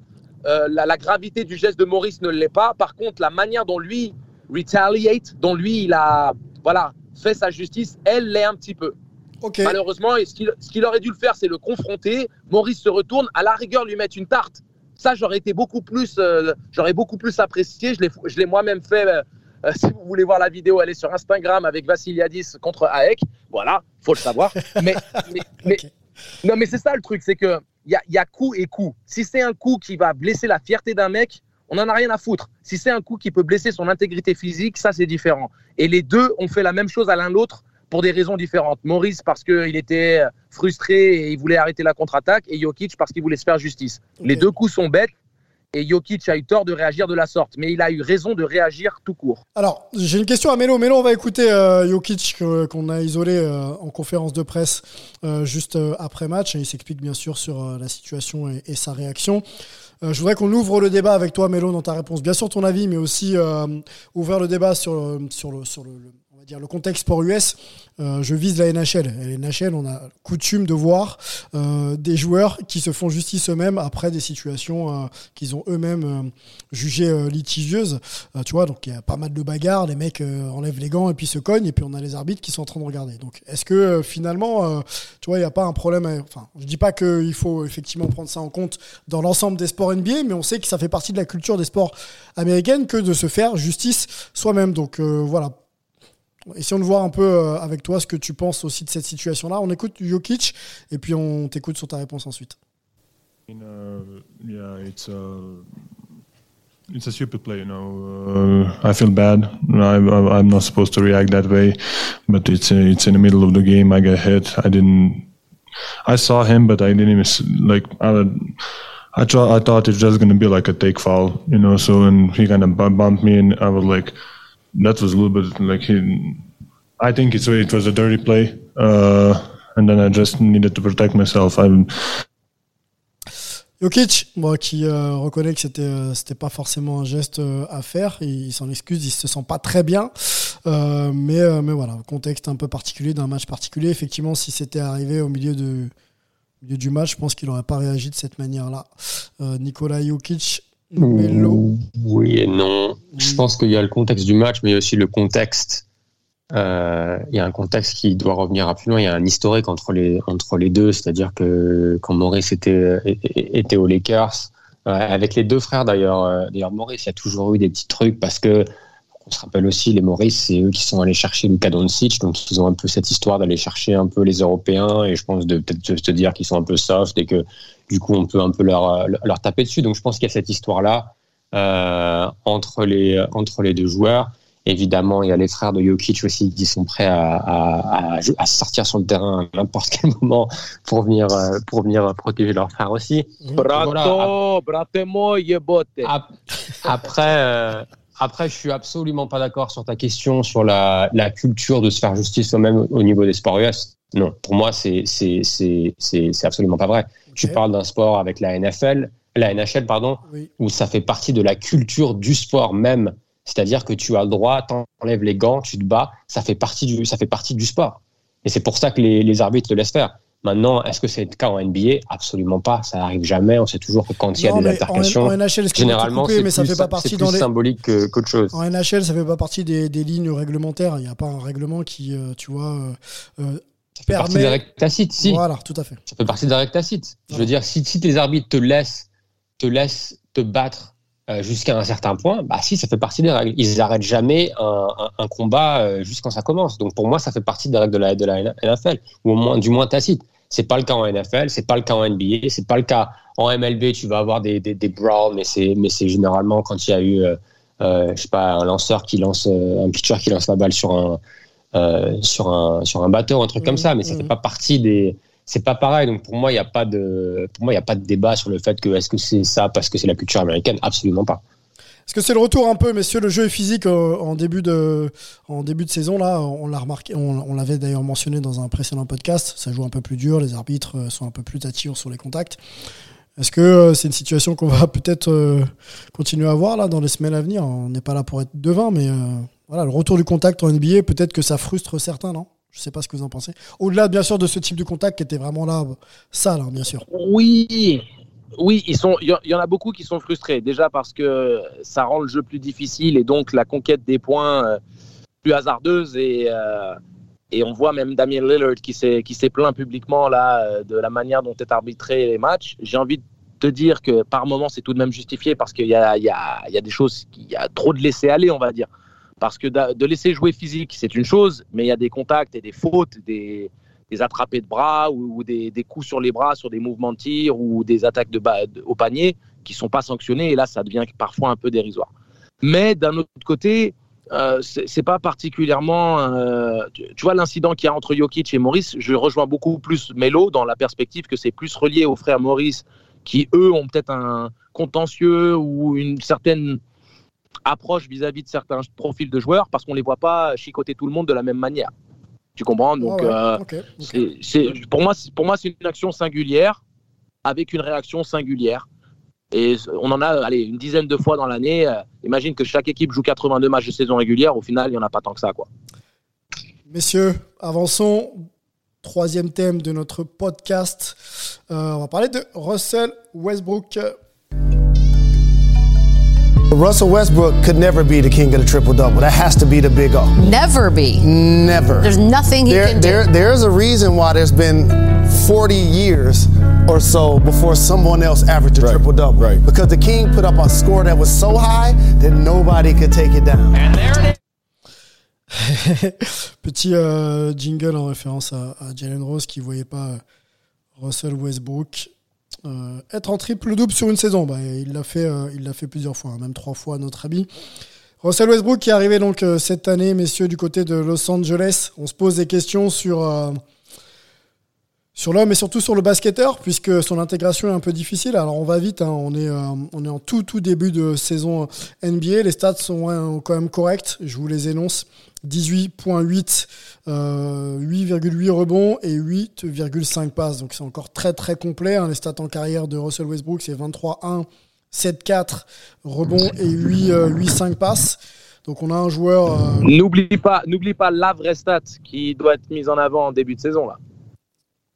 euh, la, la gravité du geste de Maurice ne l'est pas. Par contre, la manière dont lui retaliate, dont lui, il a voilà, fait sa justice, elle l'est un petit peu. Malheureusement, et ce qu'il aurait dû le faire, c'est le confronter. Maurice se retourne, à la rigueur, lui mettre une tarte. Ça, j'aurais été beaucoup plus, euh, j'aurais beaucoup plus apprécié. Je l'ai, moi-même fait. euh, euh, si vous voulez voir la vidéo, elle est sur Instagram avec Vassiliadis contre Aek. Voilà, faut le savoir. *laughs* Mais, mais, mais- Ok. non, mais c'est ça le truc, c'est que il y a, il y a coup et coup. Si c'est un coup qui va blesser la fierté d'un mec, on n'en a rien à foutre. Si c'est un coup qui peut blesser son intégrité physique, ça c'est différent. Et les deux ont fait la même chose à l'un l'autre pour des raisons différentes. Maurice parce qu'il était frustré et il voulait arrêter la contre-attaque, et Jokic parce qu'il voulait se faire justice. Les deux coups sont bêtes, et Jokic a eu tort de réagir de la sorte, mais il a eu raison de réagir tout court. Alors, j'ai une question à Mélo. Mélo, on va écouter euh, Jokic qu'on a isolé euh, en conférence de presse euh, juste euh, après match. Il s'explique bien sûr sur la situation et, sa réaction. Je voudrais qu'on ouvre le débat avec toi, Mélo, dans ta réponse. Bien sûr ton avis, mais aussi euh, ouvrir le débat sur, sur, le, sur le, dire le contexte sport US. Euh, je vise la NHL. La NHL, on a coutume de voir euh, des joueurs qui se font justice eux-mêmes après des situations euh, qu'ils ont eux-mêmes jugées litigieuses. Tu vois, donc il y a pas mal de bagarres, les mecs enlèvent les gants et puis se cognent, et puis on a les arbitres qui sont en train de regarder. Donc est-ce que finalement, tu vois, il n'y a pas un problème à- Enfin, je dis pas qu'il faut effectivement prendre ça en compte dans l'ensemble des sports NBA, mais on sait que ça fait partie de la culture des sports américaines que de se faire justice soi-même. Donc voilà. Essayons de voir un peu euh, avec toi ce que tu penses aussi de cette situation-là. On écoute Jokic et puis on t'écoute sur ta réponse ensuite. mean, uh, yeah, it's a it's a stupid play, you know. Uh, I feel bad. I, I'm not supposed to react that way, but it's uh, it's in the middle of the game. I get hit. I didn't. I saw him, but I didn't even like. I, I thought I thought it's just gonna be like a take foul, you know. So and he kind of bumped me, and I was like, that was a little bit like he. I think it's it was a dirty play, uh, and then I just needed to protect myself. I'm Jokic, bon, qui euh, reconnaît que c'était euh, c'était pas forcément un geste euh, à faire, il, s'en excuse, il se sent pas très bien, Euh, mais euh, mais voilà, contexte un peu particulier d'un match particulier. Effectivement, si c'était arrivé au milieu de au milieu du match, je pense qu'il aurait pas réagi de cette manière-là. Nikola Jokic, Melo, Oui et non. Je pense qu'il y a le contexte du match, mais il y a aussi le contexte. euh, il y a un contexte qui doit revenir à plus loin. Il y a un historique entre les, entre les deux. C'est-à-dire que quand Maurice était, était aux Lakers, euh, avec les deux frères d'ailleurs, euh, d'ailleurs Maurice, il y a toujours eu des petits trucs parce que on se rappelle aussi, les Maurice, c'est eux qui sont allés chercher Luka Doncic, donc ils ont un peu cette histoire d'aller chercher un peu les Européens et je pense de peut-être se dire qu'ils sont un peu soft et que du coup on peut un peu leur, leur taper dessus. Donc je pense qu'il y a cette histoire-là euh, entre, les, entre les deux joueurs. Évidemment, il y a les frères de Jokic aussi qui sont prêts à, à, à, à sortir sur le terrain à n'importe quel moment pour venir, euh, pour venir protéger leur frère aussi. Brato, Voilà. Ap- Après, euh, après, je suis absolument pas d'accord sur ta question sur la, la culture de se faire justice soi-même au niveau des sports US. Non, pour moi, c'est absolument pas vrai. Tu parles d'un sport avec la NFL, la NHL, pardon, Oui. où ça fait partie de la culture du sport même. C'est-à-dire que tu as le droit, t'enlèves les gants, tu te bats, ça fait partie du, ça fait partie du sport. Et c'est pour ça que les, les arbitres le laissent faire. Maintenant, est-ce que c'est le cas en NBA Absolument pas. Ça arrive jamais. On sait toujours que quand il y a des altercations, en NHL, généralement, c'est plus, fait pas c'est partie plus les. symbolique que- qu'autre chose. En NHL, ça fait pas partie des, des lignes réglementaires. Il n'y a pas un règlement qui, euh, tu vois, euh, euh, Ça fait partie des permet. règles tacites, si. Voilà, tout à fait. Ça fait partie des règles tacites. Je veux dire, si, si tes arbitres te laissent, te laissent te battre euh, jusqu'à un certain point, bah si, ça fait partie des règles. Ils n'arrêtent jamais un, un, un combat euh, jusqu'à ça commence. Donc pour moi, ça fait partie des règles de la, de la NFL, ou au moins, du moins tacite. C'est pas le cas en NFL, c'est pas le cas en NBA, c'est pas le cas en MLB. Tu vas avoir des, des, des brawls, mais c'est mais c'est généralement quand il y a eu, euh, euh, je sais pas, un lanceur qui lance, euh, un pitcher qui lance la balle sur un euh, sur un sur un bateau, un truc comme ça. Mais ça fait pas partie des c'est pas pareil. Donc pour moi, il n'y a pas de, pour moi, il y a pas de débat sur le fait que est-ce que c'est ça parce que c'est la culture américaine? Absolument pas. Est-ce que c'est le retour un peu, messieurs, le jeu est physique euh, en début de, en début de saison là, on l'a remarqué, on, l'avait d'ailleurs mentionné dans un précédent podcast. Ça joue un peu plus dur, les arbitres euh, sont un peu plus attirants sur les contacts. Est-ce que euh, c'est une situation qu'on va peut-être continuer à voir là dans les semaines à venir? On n'est pas là pour être devin, mais voilà, le retour du contact en NBA, peut-être que ça frustre certains, non? Je ne sais pas ce que vous en pensez. Au-delà, bien sûr, de ce type de contact qui était vraiment là, ça, là, bien sûr. Oui, oui. Il y, en a beaucoup qui sont frustrés. Déjà parce que ça rend le jeu plus difficile et donc la conquête des points euh, plus hasardeuse et euh, et on voit même Damien Lillard qui s'est plaint publiquement là euh, de la manière dont est arbitré les matchs. J'ai envie de te dire que par moment c'est tout de même justifié parce qu'il y a y a y a des choses il y a trop de laisser aller on va dire parce que de laisser jouer physique c'est une chose mais il y a des contacts et des fautes des des attrapés de bras ou, des, coups sur les bras sur des mouvements de tir ou des attaques de, au panier qui sont pas sanctionnés. Et là, ça devient parfois un peu dérisoire. Mais d'un autre côté, euh, c'est pas particulièrement. Euh, tu, vois l'incident qu'il y a entre Jokic et Maurice. Je rejoins beaucoup plus Melo dans la perspective que c'est plus relié aux frères Maurice qui eux ont peut-être un contentieux ou une certaine approche vis-à-vis -vis de certains profils de joueurs parce qu'on les voit pas chicoter tout le monde de la même manière. Tu comprends? Donc, euh, c'est, pour moi, pour moi, c'est une action singulière avec une réaction singulière. Et on en a allez, une dizaine de fois dans l'année. Euh, imagine que chaque équipe joue 82 matchs de saison régulière. Au final, il n'y en a pas tant que ça. Quoi. Messieurs, avançons. Troisième thème de notre podcast. Euh, on va parler de Russell Westbrook. Russell Westbrook could never be the king of the triple double. That has to be the big O. Never be. Never. There's nothing he there, can there, do. There's a reason why there's been 40 years or so before someone else averaged a right. triple double. Right. Because the king put up a score that was so high that nobody could take it down. And there it is. *laughs* Petit euh, jingle en référence à, à Jalen Rose qui voyait pas euh, Russell Westbrook Euh, être en triple-double sur une saison, bah, il l'a fait, euh, il l'a fait plusieurs fois, hein, même trois fois à notre avis. Russell Westbrook qui est arrivé donc euh, cette année, messieurs, du côté de Los Angeles. On se pose des questions sur sur l'homme et surtout sur le basketteur, puisque son intégration est un peu difficile. Alors on va vite, hein. on, est, on est en tout tout début de saison NBA. Les stats sont quand même corrects, je vous les énonce. 18.8, 8,8 euh, rebonds et 8,5 passes. Donc c'est encore très très complet. Hein. Les stats en carrière de Russell Westbrook, c'est 23-1, 7-4 rebonds et 8-5 passes. Donc on a un joueur. Euh, n'oublie pas, pas la vraie stat qui doit être mise en avant en début de saison là.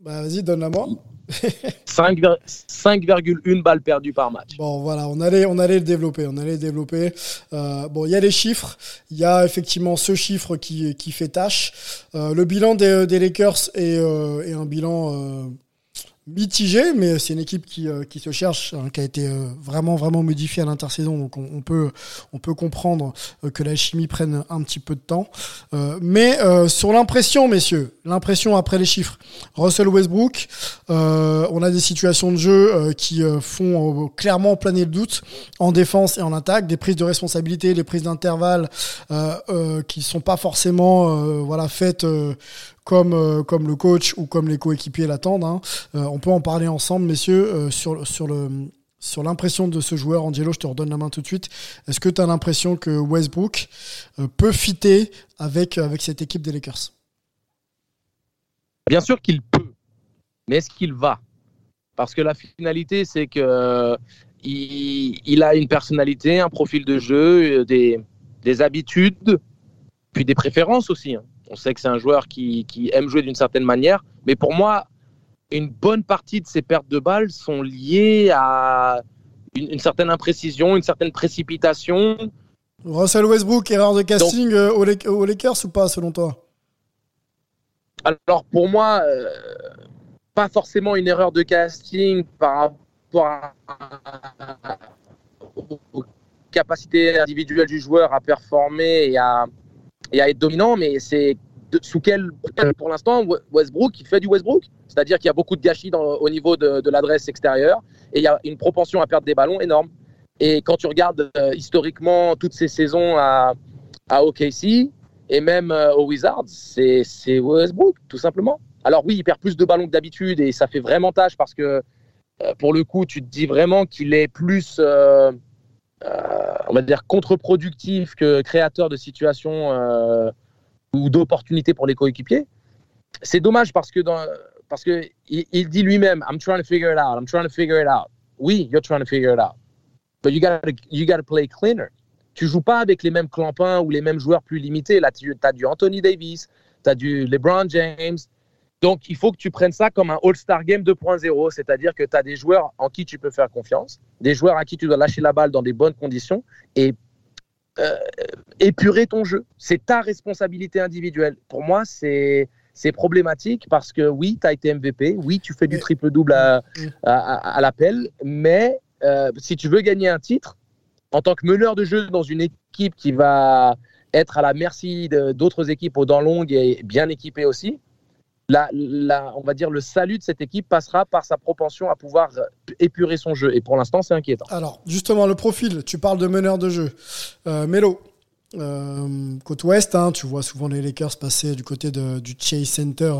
Bah vas-y, donne-la moi. 5,1 balles perdues par match. Bon, voilà, on allait, on allait le développer. On allait le développer. Euh, bon, il y a les chiffres. Il y a effectivement ce chiffre qui, qui fait tâche. Euh, le bilan des, des Lakers est, euh, est un bilan mitigé, mais c'est une équipe qui, euh, qui se cherche, hein, qui a été euh, vraiment vraiment modifiée à l'intersaison, donc on, peut on peut comprendre euh, que la chimie prenne un petit peu de temps. mais sur l'impression, messieurs, l'impression après les chiffres, Russell Westbrook, on a des situations de jeu qui font clairement planer le doute en défense et en attaque, des prises de responsabilité, des prises d'intervalle qui sont pas forcément voilà faites comme, euh, comme le coach ou comme les coéquipiers l'attendent. Hein. Euh, on peut en parler ensemble, messieurs, euh, sur, sur le sur l'impression de ce joueur, Angelo, je te redonne la main tout de suite. Est-ce que tu as l'impression que Westbrook peut fitter avec, avec cette équipe des Lakers? Bien sûr qu'il peut, mais est-ce qu'il va? Parce que la finalité, c'est que il, a une personnalité, un profil de jeu, des, des habitudes, puis des préférences aussi. Hein. On sait que c'est un joueur qui, aime jouer d'une certaine manière. Mais pour moi, une bonne partie de ses pertes de balles sont liées à une, certaine imprécision, une certaine précipitation. Russell Westbrook, erreur de casting euh, aux, Lakers ou pas, selon toi? Alors, pour moi, euh, pas forcément une erreur de casting par rapport à, aux capacités individuelles du joueur à performer et à, et à être dominant, mais c'est sous quel, pour l'instant, Westbrook, il fait du Westbrook? C'est-à-dire qu'il y a beaucoup de gâchis au niveau de, l'adresse extérieure et il y a une propension à perdre des ballons énorme. Et quand tu regardes euh, historiquement toutes ces saisons à, OKC et même euh, aux Wizards, c'est Westbrook, tout simplement. Alors oui, il perd plus de ballons que d'habitude et ça fait vraiment tâche parce que euh, pour le coup, tu te dis vraiment qu'il est plus on va dire, contre-productif que créateur de situations ou d'opportunités pour les coéquipiers. C'est dommage parce que parce que il, dit lui-même, I'm trying to figure it out, I'm trying to figure it out. Oui, you're trying to figure it out, but you gotta you gotta play cleaner. Tu joues pas avec les mêmes clampins ou les mêmes joueurs plus limités. Là, tu as du Anthony Davis, tu as du LeBron James. Donc, il faut que tu prennes ça comme un All-Star Game 2.0, c'est-à-dire que tu as des joueurs en qui tu peux faire confiance, des joueurs à qui tu dois lâcher la balle dans des bonnes conditions et euh, épurer ton jeu. C'est ta responsabilité individuelle. Pour moi, c'est c'est problématique parce que oui, tu as été MVP, oui, tu fais du triple-double à, à, l'appel, mais euh, si tu veux gagner un titre, en tant que meneur de jeu dans une équipe qui va être à la merci d'autres équipes aux dents longues et bien équipées aussi, on va dire le salut de cette équipe passera par sa propension à pouvoir épurer son jeu. Et pour l'instant, c'est inquiétant. Alors, justement, le profil, tu parles de meneur de jeu. Euh, Melo, euh, côte ouest, hein, tu vois souvent les Lakers passer du côté du Chase Center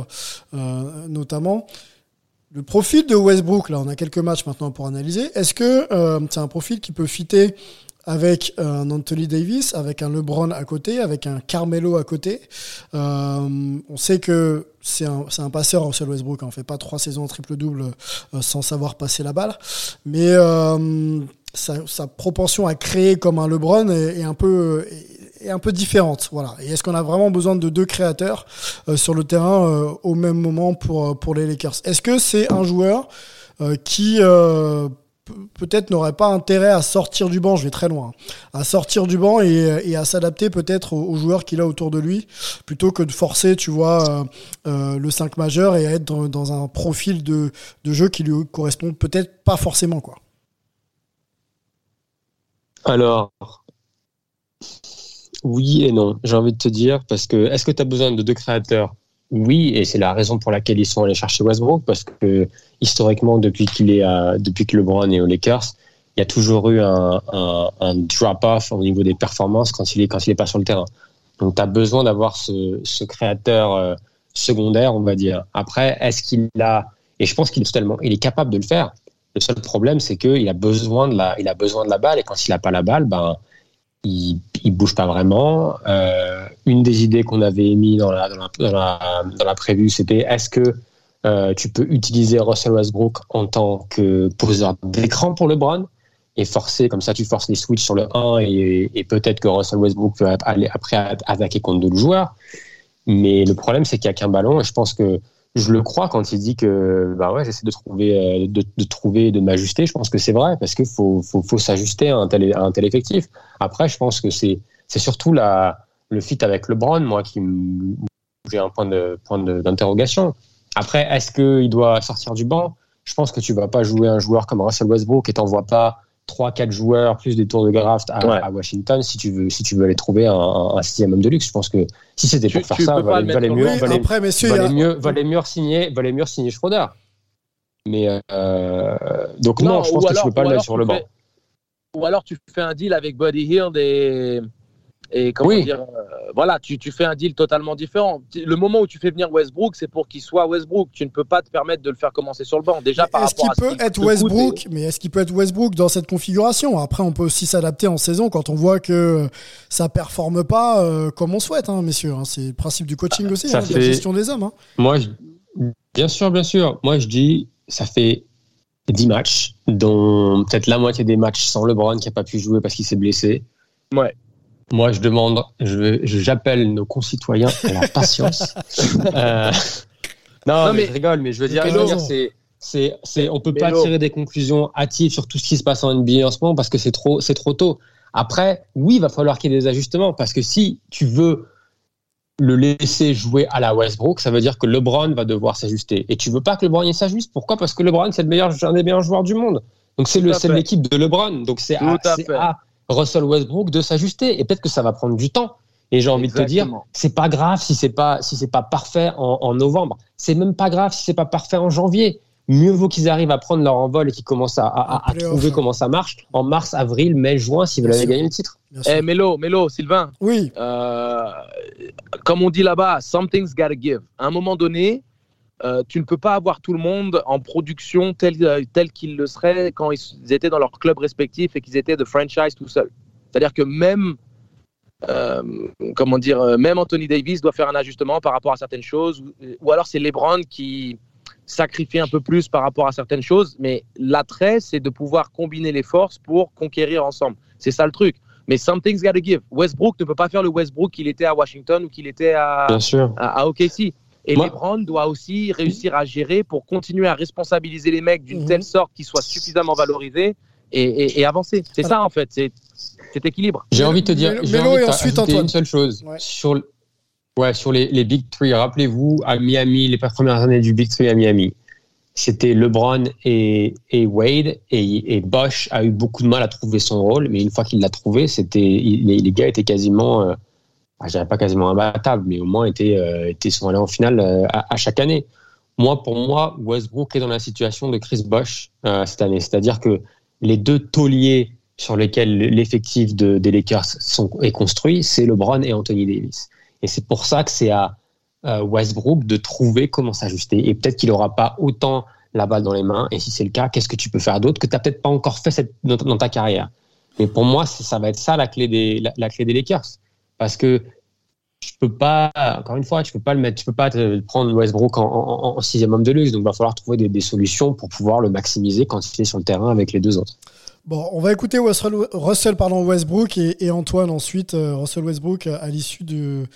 euh, notamment. Le profil de Westbrook, là on a quelques matchs maintenant pour analyser, est-ce que euh, c'est un profil qui peut fitter avec un Anthony Davis, avec un LeBron à côté, avec un Carmelo à côté On sait que c'est un, un, passeur, Russell Westbrook, hein. on fait pas trois saisons triple-double sans savoir passer la balle, mais sa, sa, propension à créer comme un LeBron est, un peu est un peu différente. Voilà. Et est-ce qu'on a vraiment besoin de deux créateurs euh, sur le terrain euh, au même moment pour, euh, pour les Lakers? Est-ce que c'est un joueur qui peut-être n'aurait pas intérêt à sortir du banc, je vais très loin, à sortir du banc et, à s'adapter peut-être aux, joueurs qu'il a autour de lui, plutôt que de forcer, tu vois, le 5 majeur et à être dans, dans un profil de, de, jeu qui lui correspond peut-être pas forcément. quoi. Alors, oui et non, j'ai envie de te dire, parce que est-ce que tu as besoin de deux créateurs? Oui, et c'est la raison pour laquelle ils sont allés chercher Westbrook, parce que historiquement, depuis qu'il est à, depuis que LeBron est aux Lakers, il y a toujours eu un, drop-off au niveau des performances quand il est, quand il est pas sur le terrain. Donc tu as besoin d'avoir ce, créateur euh, secondaire, on va dire. Après, est-ce qu'il a, et je pense qu'il est totalement, il est capable de le faire. Le seul problème, c'est qu'il a besoin de la, il a besoin de la balle, et quand il n'a pas la balle, ben, il, il bouge pas vraiment. Euh, une des idées qu'on avait émis dans la, dans la, dans la, prévue, c'était est-ce que euh, tu peux utiliser Russell Westbrook en tant que poseur d'écran pour LeBron et forcer, comme ça tu forces les switches sur le 1 et, et peut-être que Russell Westbrook peut aller après attaquer contre d'autres joueurs. Mais le problème, c'est qu'il n'y a qu'un ballon et je pense que je le crois quand il dit que bah ouais, j'essaie de trouver, euh, de, de trouver, de m'ajuster. Je pense que c'est vrai parce qu'il faut, faut, faut s'ajuster à un tel, à un tel effectif. Après, je pense que c'est, c'est surtout la, le fit avec LeBron, moi, qui j'ai un point de, point d'interrogation. Après, est-ce qu'il doit sortir du banc? Je pense que tu vas pas jouer un joueur comme Russell Westbrook et t'envoies pas 3-4 joueurs plus des tours de draft à, Washington si tu veux si tu veux aller trouver un, sixième homme de luxe. Je pense que si c'était pour faire ça valait, valait, mieux, valait, après, messieurs, valait, mieux valait mieux signer valait mieux signer Schroeder. Mais euh, donc non, je pense que tu peux pas le mettre sur le banc. ou alors tu fais un deal avec Buddy Hill et et comment dire, euh, voilà, tu, tu, fais un deal totalement différent. Le moment où tu fais venir Westbrook, c'est pour qu'il soit Westbrook. Tu ne peux pas te permettre de le faire commencer sur le banc. Déjà par est-ce qu'il peut être Westbrook Mais est-ce qu'il peut être Westbrook dans cette configuration? Après, on peut aussi s'adapter en saison quand on voit que ça performe pas euh, comme on souhaite, hein, messieurs. Hein. C'est le principe du coaching aussi, hein, de la gestion des hommes. Hein. Moi, bien sûr, bien sûr. Moi, je dis, ça fait 10 matchs, dont peut-être la moitié des matchs sans LeBron qui n'a pas pu jouer parce qu'il s'est blessé. Ouais. Moi, je demande, j'appelle nos concitoyens à la patience. *laughs* euh, non, mais, je rigole, mais je veux dire, c'est, c'est, c'est, on peut pas tirer des conclusions hâtives sur tout ce qui se passe en NBA en ce moment parce que c'est trop, c'est trop tôt. Après, oui, il va falloir qu'il y ait des ajustements parce que si tu veux le laisser jouer à la Westbrook, ça veut dire que LeBron va devoir s'ajuster. Et tu veux pas que LeBron s'ajuste. Pourquoi? Parce que LeBron, c'est le meilleur, un des meilleurs joueurs du monde. Donc c'est le, c'est l'équipe de LeBron. Donc c'est à, à, Russell Westbrook de s'ajuster. Et peut-être que ça va prendre du temps. Et j'ai envie de te dire, c'est pas grave si c'est pas si c'est pas parfait en, novembre. C'est même pas grave si c'est pas parfait en janvier. Mieux vaut qu'ils arrivent à prendre leur envol et qu'ils commencent à, trouver comment ça marche en mars, avril, mai, juin s'ils veulent aller gagner le titre. Eh, Mélo, Mélo, Sylvain. Oui. Euh, comme on dit là-bas, something's gotta give. À un moment donné, euh, tu ne peux pas avoir tout le monde en production tel, euh, tel qu'il le serait quand ils étaient dans leur club respectif et qu'ils étaient de franchise tout seuls. C'est-à-dire que même, euh, comment dire, même Anthony Davis doit faire un ajustement par rapport à certaines choses, ou, ou alors c'est LeBron qui sacrifie un peu plus par rapport à certaines choses, mais l'attrait, c'est de pouvoir combiner les forces pour conquérir ensemble. C'est ça le truc. Mais something's got to give. Westbrook ne peut pas faire le Westbrook qu'il était à Washington ou qu'il était à, à, à OKC. Et LeBron doit aussi réussir à gérer pour continuer à responsabiliser les mecs d'une telle sorte qu'ils soient suffisamment valorisés et, et, et avancer. C'est ça en fait, c'est cet équilibre. J'ai envie de te dire, j'ai envie de une seule chose sur ouais sur les, les Big Three. Rappelez-vous à Miami, les premières années du Big Three à Miami, c'était LeBron et, et Wade et, et, Bosch a eu beaucoup de mal à trouver son rôle, mais une fois qu'il l'a trouvé, c'était les, les, gars étaient quasiment euh, ah, je dirais pas quasiment imbattable, mais au moins étaient, euh, sont allés en finale euh, à, chaque année. Moi, pour moi, Westbrook est dans la situation de Chris Bosh euh, cette année, c'est-à-dire que les deux tauliers sur lesquels l'effectif de, des Lakers sont, est construit, c'est LeBron et Anthony Davis. Et c'est pour ça que c'est à euh, Westbrook de trouver comment s'ajuster. Et peut-être qu'il n'aura pas autant la balle dans les mains. Et si c'est le cas, qu'est-ce que tu peux faire d'autre que tu n'as peut-être pas encore fait cette, dans, ta carrière? Mais pour moi, ça va être ça la clé des, la clé des Lakers parce que je peux pas, encore une fois, tu peux pas le mettre, tu peux pas te prendre Westbrook en, en, en, sixième homme de luxe. Donc, il va falloir trouver des, des, solutions pour pouvoir le maximiser quand il est sur le terrain avec les deux autres. Bon, on va écouter Russell, Russell pardon, Westbrook et, et, Antoine ensuite. Euh, Russell Westbrook à l'issue de,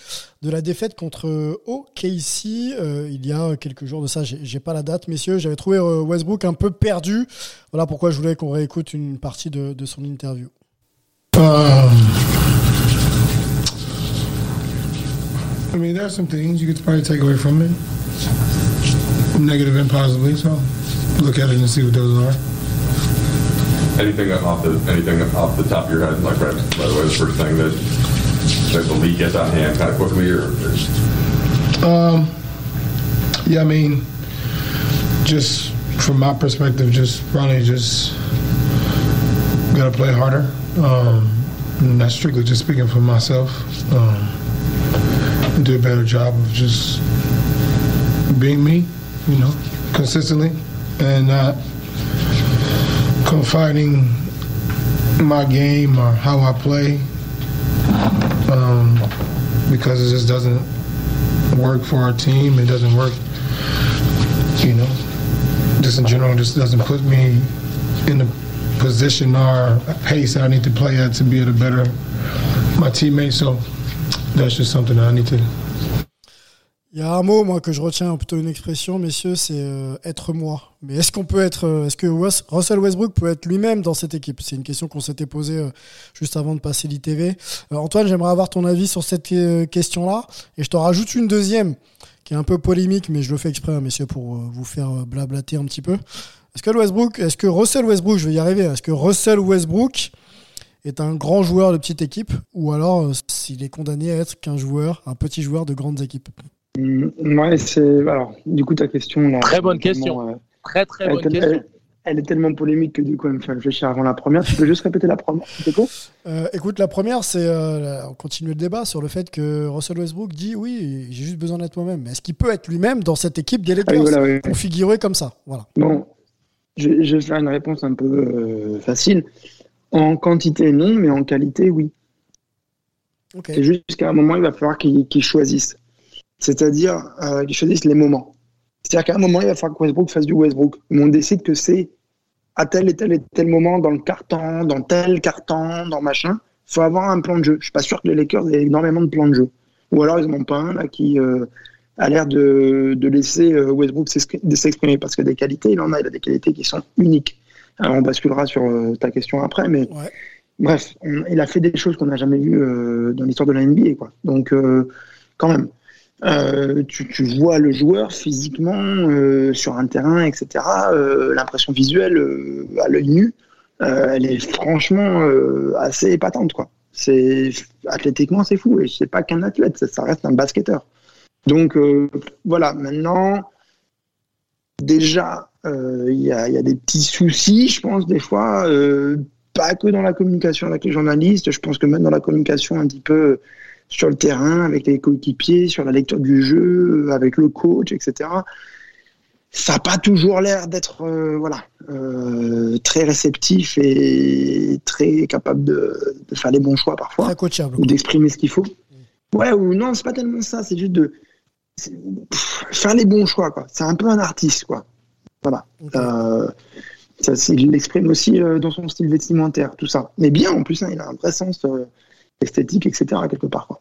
de la défaite contre OKC euh, il y a quelques jours de ça. J'ai pas la date, messieurs. J'avais trouvé euh, Westbrook un peu perdu. Voilà pourquoi je voulais qu'on réécoute une partie de, de son interview. Um. I mean, there are some things you could probably take away from it, negative and positively. So look at it and see what those are. Anything off the anything off the top of your head, like right, by the way, the first thing that that the league gets on hand kind of quickly, or, or? Um, yeah, I mean, just from my perspective, just probably just gotta play harder. Um, and that's strictly just speaking for myself. Um, do a better job of just being me, you know, consistently and not confiding my game or how I play um, because it just doesn't work for our team. It doesn't work, you know, just in general, just doesn't put me in the position or pace that I need to play at to be able to better my teammates. So that's just something I need Il y a un mot, moi, que je retiens, plutôt une expression, messieurs, c'est euh, être moi. Mais est-ce qu'on peut être, euh, est-ce que Russell Westbrook peut être lui-même dans cette équipe? C'est une question qu'on s'était posée euh, juste avant de passer l'ITV. Antoine, j'aimerais avoir ton avis sur cette question-là. Et je t'en rajoute une deuxième, qui est un peu polémique, mais je le fais exprès, hein, messieurs, pour vous faire blablater un petit peu. Est-ce que Westbrook, est-ce que Russell Westbrook, je vais y arriver, est-ce que Russell Westbrook est un grand joueur de petite équipe, ou alors s'il est condamné à être qu'un joueur, un petit joueur de grandes équipes Mmh, ouais, c'est. Alors, du coup, ta question. Là, très bonne question. Euh, très, très bonne question. Elle, elle, est tellement polémique que du coup, elle me fait réfléchir avant la première. Tu peux juste répéter la première euh, Écoute, la première, c'est. Euh, on continue le débat sur le fait que Russell Westbrook dit oui, j'ai juste besoin d'être moi-même. Est-ce qu'il peut être lui-même dans cette équipe des Lakers, ah, voilà, oui. configurée comme ça? Voilà. Bon, je, je, vais faire une réponse un peu euh, facile. En quantité, non, mais en qualité, oui. Okay. C'est juste qu'à un moment, il va falloir qu'il qu choisisse c'est-à-dire euh, qu'ils choisissent les moments. C'est-à-dire qu'à un moment, il va falloir que Westbrook fasse du Westbrook. Mais on décide que c'est à tel et tel et tel moment, dans le carton, dans tel carton, dans machin. Il faut avoir un plan de jeu. Je suis pas sûr que les Lakers aient énormément de plans de jeu. Ou alors ils n'en ont pas un là, qui euh, a l'air de, de, laisser euh, Westbrook s'exprimer. Parce que des qualités, il en a. Il a des qualités qui sont uniques. Alors on basculera sur euh, ta question après. Mais ouais. bref, on, il a fait des choses qu'on n'a jamais vues euh, dans l'histoire de la NBA. Quoi. Donc euh, quand même. Euh, tu, tu, vois le joueur physiquement euh, sur un terrain, etc. Euh, L'impression visuelle à l'œil nu, elle est franchement assez épatante. Quoi. C'est athlétiquement c'est fou et c'est pas qu'un athlète, ça, ça, reste un basketteur. Donc voilà, maintenant déjà il y, y, a des petits soucis, je pense des fois, pas que dans la communication avec les journalistes, je pense que même dans la communication un petit peu sur le terrain, avec les coéquipiers, sur la lecture du jeu, avec le coach, etc. ça n'a pas toujours l'air d'être euh, voilà euh, très réceptif et très capable de, de, faire les bons choix parfois ou d'exprimer ce qu'il faut. Ouais ou non, c'est pas tellement ça, c'est juste de pff, faire les bons choix quoi. C'est un peu un artiste quoi. Voilà. Euh, ça, il l'exprime aussi euh, dans son style vestimentaire, tout ça. Mais bien en plus, hein, il a un vrai sens euh, esthétique, etc. quelque part. Quoi.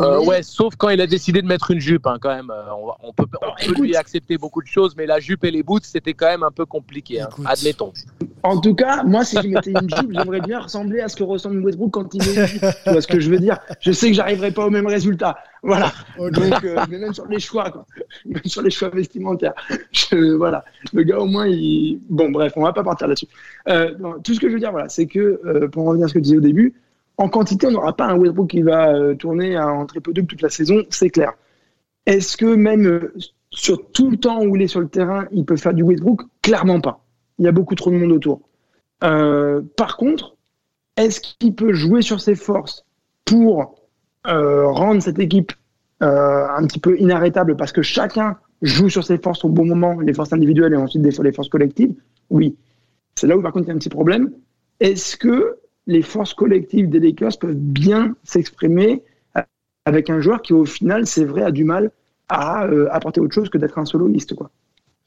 Euh, ouais, sauf quand il a décidé de mettre une jupe, hein, quand même. Euh, on, on peut, on peut lui accepter beaucoup de choses, mais la jupe et les boots, c'était quand même un peu compliqué, hein, admettons. En tout cas, moi, si je mettais une jupe, j'aimerais bien ressembler à ce que ressemble Westbrook quand il est jupe. Tu vois ce que je veux dire? Je sais que j'arriverai pas au même résultat. Voilà. Donc, euh, mais même sur les choix, quoi. Même sur les choix vestimentaires. Je, voilà. Le gars, au moins, il. Bon, bref, on va pas partir là-dessus. Euh, tout ce que je veux dire, voilà, c'est que, euh, pour revenir à ce que tu disais au début, en quantité, on n'aura pas un Westbrook qui va euh, tourner en triple double toute la saison, c'est clair. Est-ce que même euh, sur tout le temps où il est sur le terrain, il peut faire du Westbrook? Clairement pas. Il y a beaucoup trop de monde autour. Euh, par contre, est-ce qu'il peut jouer sur ses forces pour rendre cette équipe un petit peu inarrêtable parce que chacun joue sur ses forces au bon moment, les forces individuelles et ensuite des, les forces collectives? Oui. C'est là où par contre il y a un petit problème. Est-ce que les forces collectives des Lakers peuvent bien s'exprimer avec un joueur qui, au final, c'est vrai, a du mal à euh, apporter autre chose que d'être un soloiste. Quoi.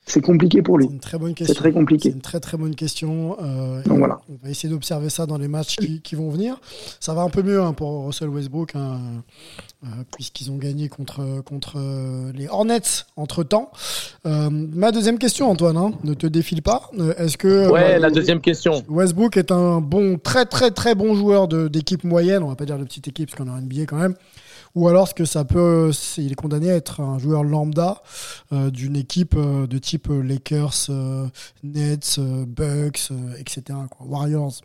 C'est compliqué pour lui. C'est une très bonne question. C'est très compliqué. C'est une très très bonne question. Euh, Donc voilà. On va essayer d'observer ça dans les matchs qui, qui, vont venir. Ça va un peu mieux hein, pour Russell Westbrook, hein, euh, puisqu'ils ont gagné contre, contre euh, les Hornets entre temps. Euh, ma deuxième question, Antoine, hein, ne te défile pas. Est-ce que ouais, la deuxième question. Westbrook est un bon, très très très bon joueur d'équipe moyenne. On va pas dire de petite équipe, parce qu'on a un NBA quand même ou alors est-ce que ça peut, il est condamné à être un joueur lambda euh, d'une équipe euh, de type Lakers, euh, Nets, Bucks, etc. Warriors.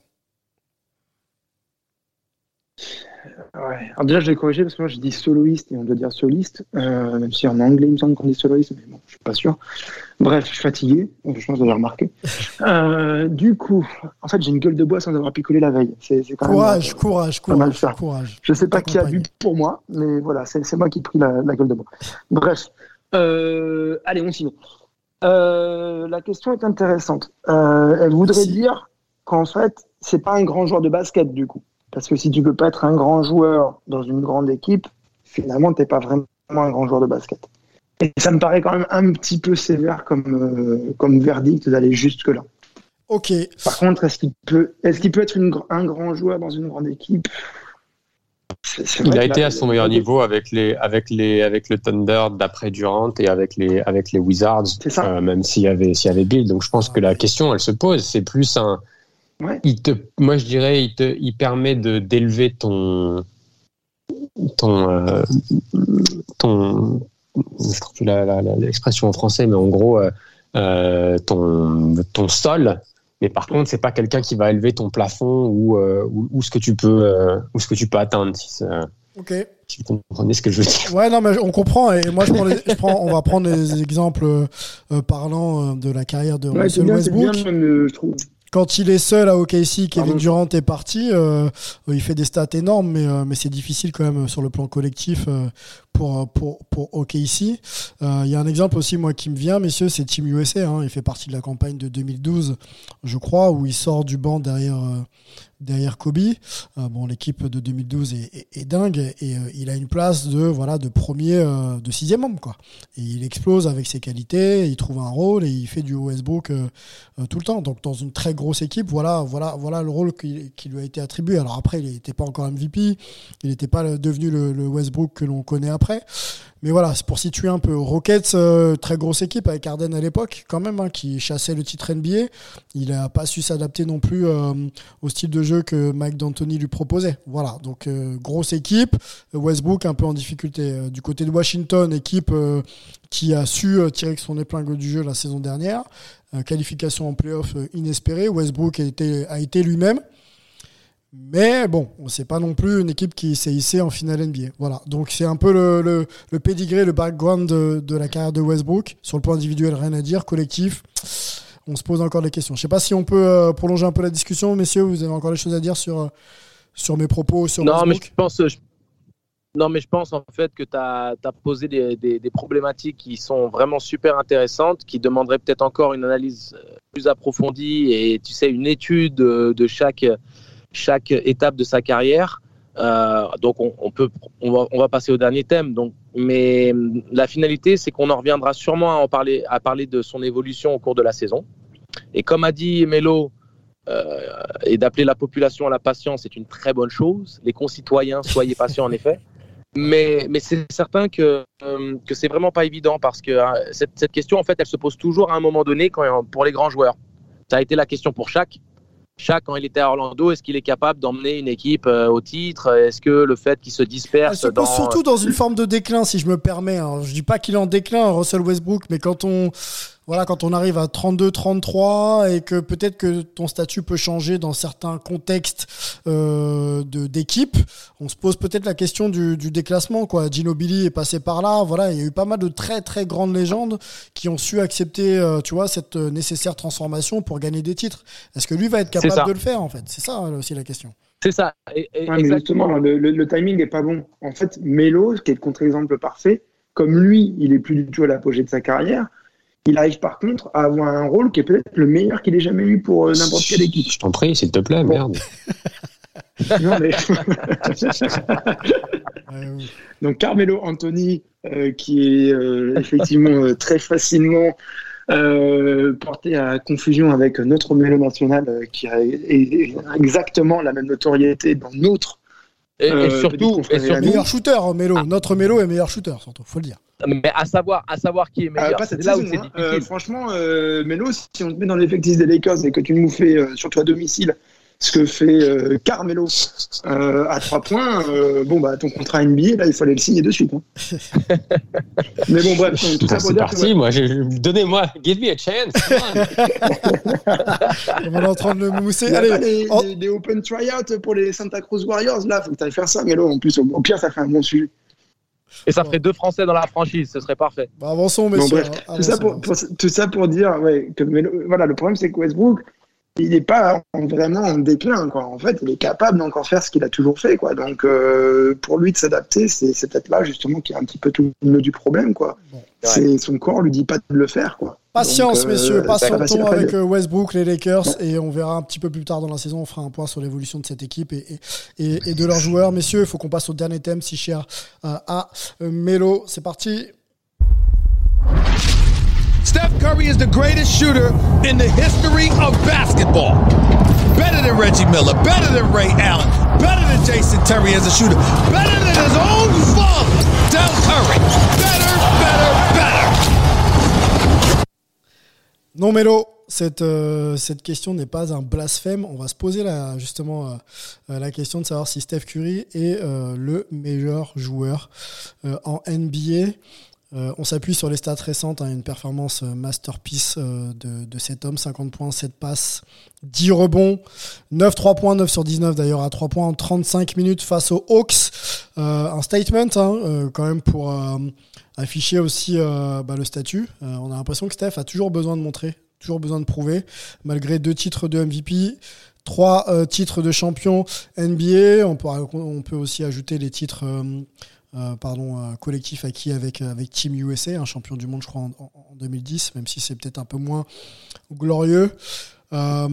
Ouais. Alors déjà, je vais corriger parce que moi, je dis soloiste et on doit dire soliste, euh, même si en anglais, il me semble qu'on dit soloiste, mais bon, je suis pas sûr. Bref, je suis fatigué, je pense que vous avez remarqué. *laughs* Euh, du coup, en fait, j'ai une gueule de bois sans avoir picolé la veille. C'est, quand courage, même, courage, courage, courage. Je sais pas qui a bu pour moi, mais voilà, c'est, moi qui ai pris la, la, gueule de bois. Bref, euh, allez, on s'y met. La question est intéressante. Elle voudrait dire qu'en fait, c'est pas un grand joueur de basket, du coup. Parce que si tu peux pas être un grand joueur dans une grande équipe, finalement, tu n'es pas vraiment un grand joueur de basket. Et ça me paraît quand même un petit peu sévère comme, euh, comme verdict d'aller jusque-là. Ok. Par contre, est-ce qu'il peut, est qu'il peut être une, un grand joueur dans une grande équipe? Il a été à son meilleur niveau avec, les, avec, les, avec le Thunder d'après Durant et avec les, avec les Wizards, euh, même s'il y, avait, s'il y avait Bill. Donc je pense que la question, elle se pose. C'est plus un Ouais. Il te, moi, je dirais, il, te, il permet de d'élever ton ton euh, ton je trouve l'expression en français, mais en gros euh, ton ton sol. Mais par contre, c'est pas quelqu'un qui va élever ton plafond ou euh, ou, ou, ce que tu peux ou ce que tu peux atteindre. Si, ok. si vous comprenez ce que je veux dire. Ouais, non, mais on comprend. Et moi, je prends, les, je prends on va prendre des exemples euh, parlant de la carrière de ouais, Russell bien, Westbrook. Bien, je trouve quand il est seul à OKC, Kevin Durant est parti, euh, il fait des stats énormes, mais, euh, mais c'est difficile quand même sur le plan collectif euh, pour, pour, pour OKC. Il y a un exemple aussi, moi, qui me vient, messieurs, c'est Team USA. Hein, il fait partie de la campagne de 2012, je crois, où il sort du banc derrière, derrière Kobe. bon, l'équipe de 2012 est, dingue et il a une place de, voilà, de premier, de sixième homme, quoi. Il explose avec ses qualités, il trouve un rôle et il fait du Westbrook tout le temps. Donc, dans une très grosse équipe, voilà, le rôle qui, lui a été attribué. Alors après, il n'était pas encore MVP, il n'était pas devenu le, Westbrook que l'on connaît après. Mais voilà, c'est pour situer un peu. Rockets, euh, très grosse équipe avec Harden à l'époque, quand même, hein, qui chassait le titre NBA. Il n'a pas su s'adapter non plus euh, au style de jeu que Mike D'Antoni lui proposait. Voilà, donc euh, grosse équipe. Westbrook un peu en difficulté. du côté de Washington, équipe qui a su tirer son épingle du jeu la saison dernière. qualification en playoff inespérée. Westbrook a été lui-même. Mais bon, c'est pas non plus une équipe qui s'est hissée en finale NBA. Voilà. Donc c'est un peu le, le, le pédigré, le background de, de, la carrière de Westbrook. Sur le plan individuel, rien à dire. Collectif, on se pose encore des questions. Je sais pas si on peut euh, prolonger un peu la discussion, messieurs. Vous avez encore des choses à dire sur, sur mes propos sur Non, Westbrook mais je pense. Je... Non, mais je pense en fait que tu as, posé des, des, problématiques qui sont vraiment super intéressantes, qui demanderaient peut-être encore une analyse euh, plus approfondie et tu sais, une étude de chaque, chaque étape de sa carrière. Euh, donc on, peut, on va, passer au dernier thème. Donc, mais la finalité, c'est qu'on en reviendra sûrement à en parler, à parler de son évolution au cours de la saison. Et comme a dit Melo, euh, et d'appeler la population à la patience, c'est une très bonne chose. Les concitoyens, soyez patients en effet. Mais, mais c'est certain que, euh, que c'est vraiment pas évident parce que hein, cette, cette, question, en fait, elle se pose toujours à un moment donné quand, pour les grands joueurs. Ça a été la question pour chaque. Chaque, quand il était à Orlando, est-ce qu'il est capable d'emmener une équipe euh, au titre? Est-ce que le fait qu'il se disperse se pose surtout dans une forme de déclin, si je me permets. Hein. Je dis pas qu'il est en déclin, Russell Westbrook, mais quand on voilà, quand on arrive à 32, 33 et que peut-être que ton statut peut changer dans certains contextes euh, d'équipe, on se pose peut-être la question du, du, déclassement. Quoi. Ginobili est passé par là. Voilà, il y a eu pas mal de très très grandes légendes qui ont su accepter, euh, tu vois, cette nécessaire transformation pour gagner des titres. Est-ce que lui va être capable de le faire en fait? C'est ça aussi la question. C'est ça. exactement, le, le, timing n'est pas bon. En fait, Melo, qui est le contre-exemple parfait, comme lui, il est plus du tout à l'apogée de sa carrière il arrive par contre à avoir un rôle qui est peut-être le meilleur qu'il ait jamais eu pour euh, n'importe quelle équipe. Je t'en prie, s'il te plaît, merde. *laughs* *laughs* Donc Carmelo Anthony, euh, qui est euh, effectivement très facilement porté à confusion avec notre Mélo national, qui a exactement la même notoriété dans notre et, surtout, et surtout meilleur shooter, Mélo. Notre Mélo est meilleur shooter, surtout, faut le dire. Mais à savoir, à savoir qui est meilleur. Ah, c'est là où c'est hein. euh, franchement, euh, Melo, si on te met dans l'effectif des Lakers et que tu nous fais, euh, surtout à domicile, ce que fait euh, Carmelo à 3 points, bon, bah, ton contrat NBA, là, il fallait le signer de suite. Hein. *laughs* Mais bon, bref, tout ça pour dire. parti, moi, donnez-moi, give me a chance. *laughs* on est en train de le mousser. Allez, des, open tryouts pour les Santa Cruz Warriors, là, faut que tu ailles faire ça, Melo. En plus, au pire, ça fait un bon sujet. Et ça ferait deux Français dans la franchise, ce serait parfait. Bah, avançons, messieurs. tout, ça pour, tout, ça pour, dire ouais, que voilà, le problème, c'est que Westbrook, il n'est pas vraiment en déclin. Quoi. En fait, il est capable d'encore faire ce qu'il a toujours fait. Quoi. Donc, euh, pour lui de s'adapter, c'est peut-être là justement qu'il y a un petit peu tout le du problème. Quoi. C'est Son corps lui dit pas de le faire. Quoi. Patience, euh, messieurs, patientons avec euh, Westbrook, les Lakers, et on verra un petit peu plus tard dans la saison. On fera un point sur l'évolution de cette équipe et, et, et, de leurs joueurs. Messieurs, il faut qu'on passe au dernier thème, si cher à Melo. C'est parti. Steph Curry is the greatest shooter in the history of basketball. Better than Reggie Miller, better than Ray Allen, better than Jason Terry as a shooter, better than his own father, Del Curry. Better, better, better. Non, Melo, cette, euh, cette question n'est pas un blasphème. On va se poser la, justement euh, euh, la question de savoir si Steph Curry est euh, le meilleur joueur en NBA. Euh, on s'appuie sur les stats récentes, hein, une performance euh, masterpiece euh, de, cet homme, 50 points, 7 passes, 10 rebonds, 9 3 points, 9 sur 19 d'ailleurs à 3 points en 35 minutes face aux Hawks. un statement hein, quand même pour afficher aussi bah, le statut. on a l'impression que Steph a toujours besoin de montrer, toujours besoin de prouver, malgré deux titres de MVP. Trois titres de champion NBA. On peut, aussi ajouter les titres pardon, euh, collectif acquis avec, euh, avec Team USA, un champion du monde, je crois, en, 2010, même si c'est peut-être un peu moins glorieux. alors,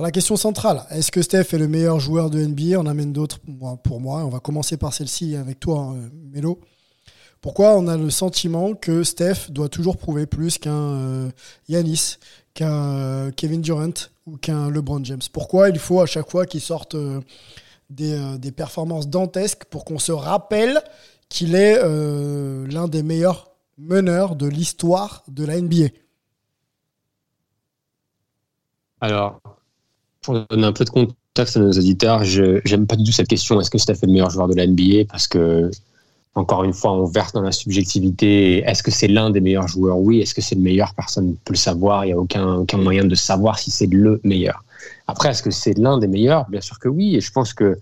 la question centrale, est-ce que Steph est le meilleur joueur de NBA On amène d'autres pour moi. On va commencer par celle-ci avec toi, hein, Melo. Pourquoi on a le sentiment que Steph doit toujours prouver plus qu'un Yanis, qu'un Kevin Durant ou qu'un LeBron James? Pourquoi il faut à chaque fois qu'il sorte euh, des, performances dantesques pour qu'on se rappelle qu'il est euh, l'un des meilleurs meneurs de l'histoire de la NBA. Alors, pour donner un peu de contexte à nos auditeurs, je n'aime pas du tout cette question est-ce que Steph est le meilleur joueur de la NBA Parce que, encore une fois, on verse dans la subjectivité. Est-ce que c'est l'un des meilleurs joueurs? Oui. Est-ce que c'est le meilleur? Personne ne peut le savoir. Il n'y a aucun moyen de savoir si c'est le meilleur. Après, est-ce que c'est l'un des meilleurs? Bien sûr que oui. Et je pense que,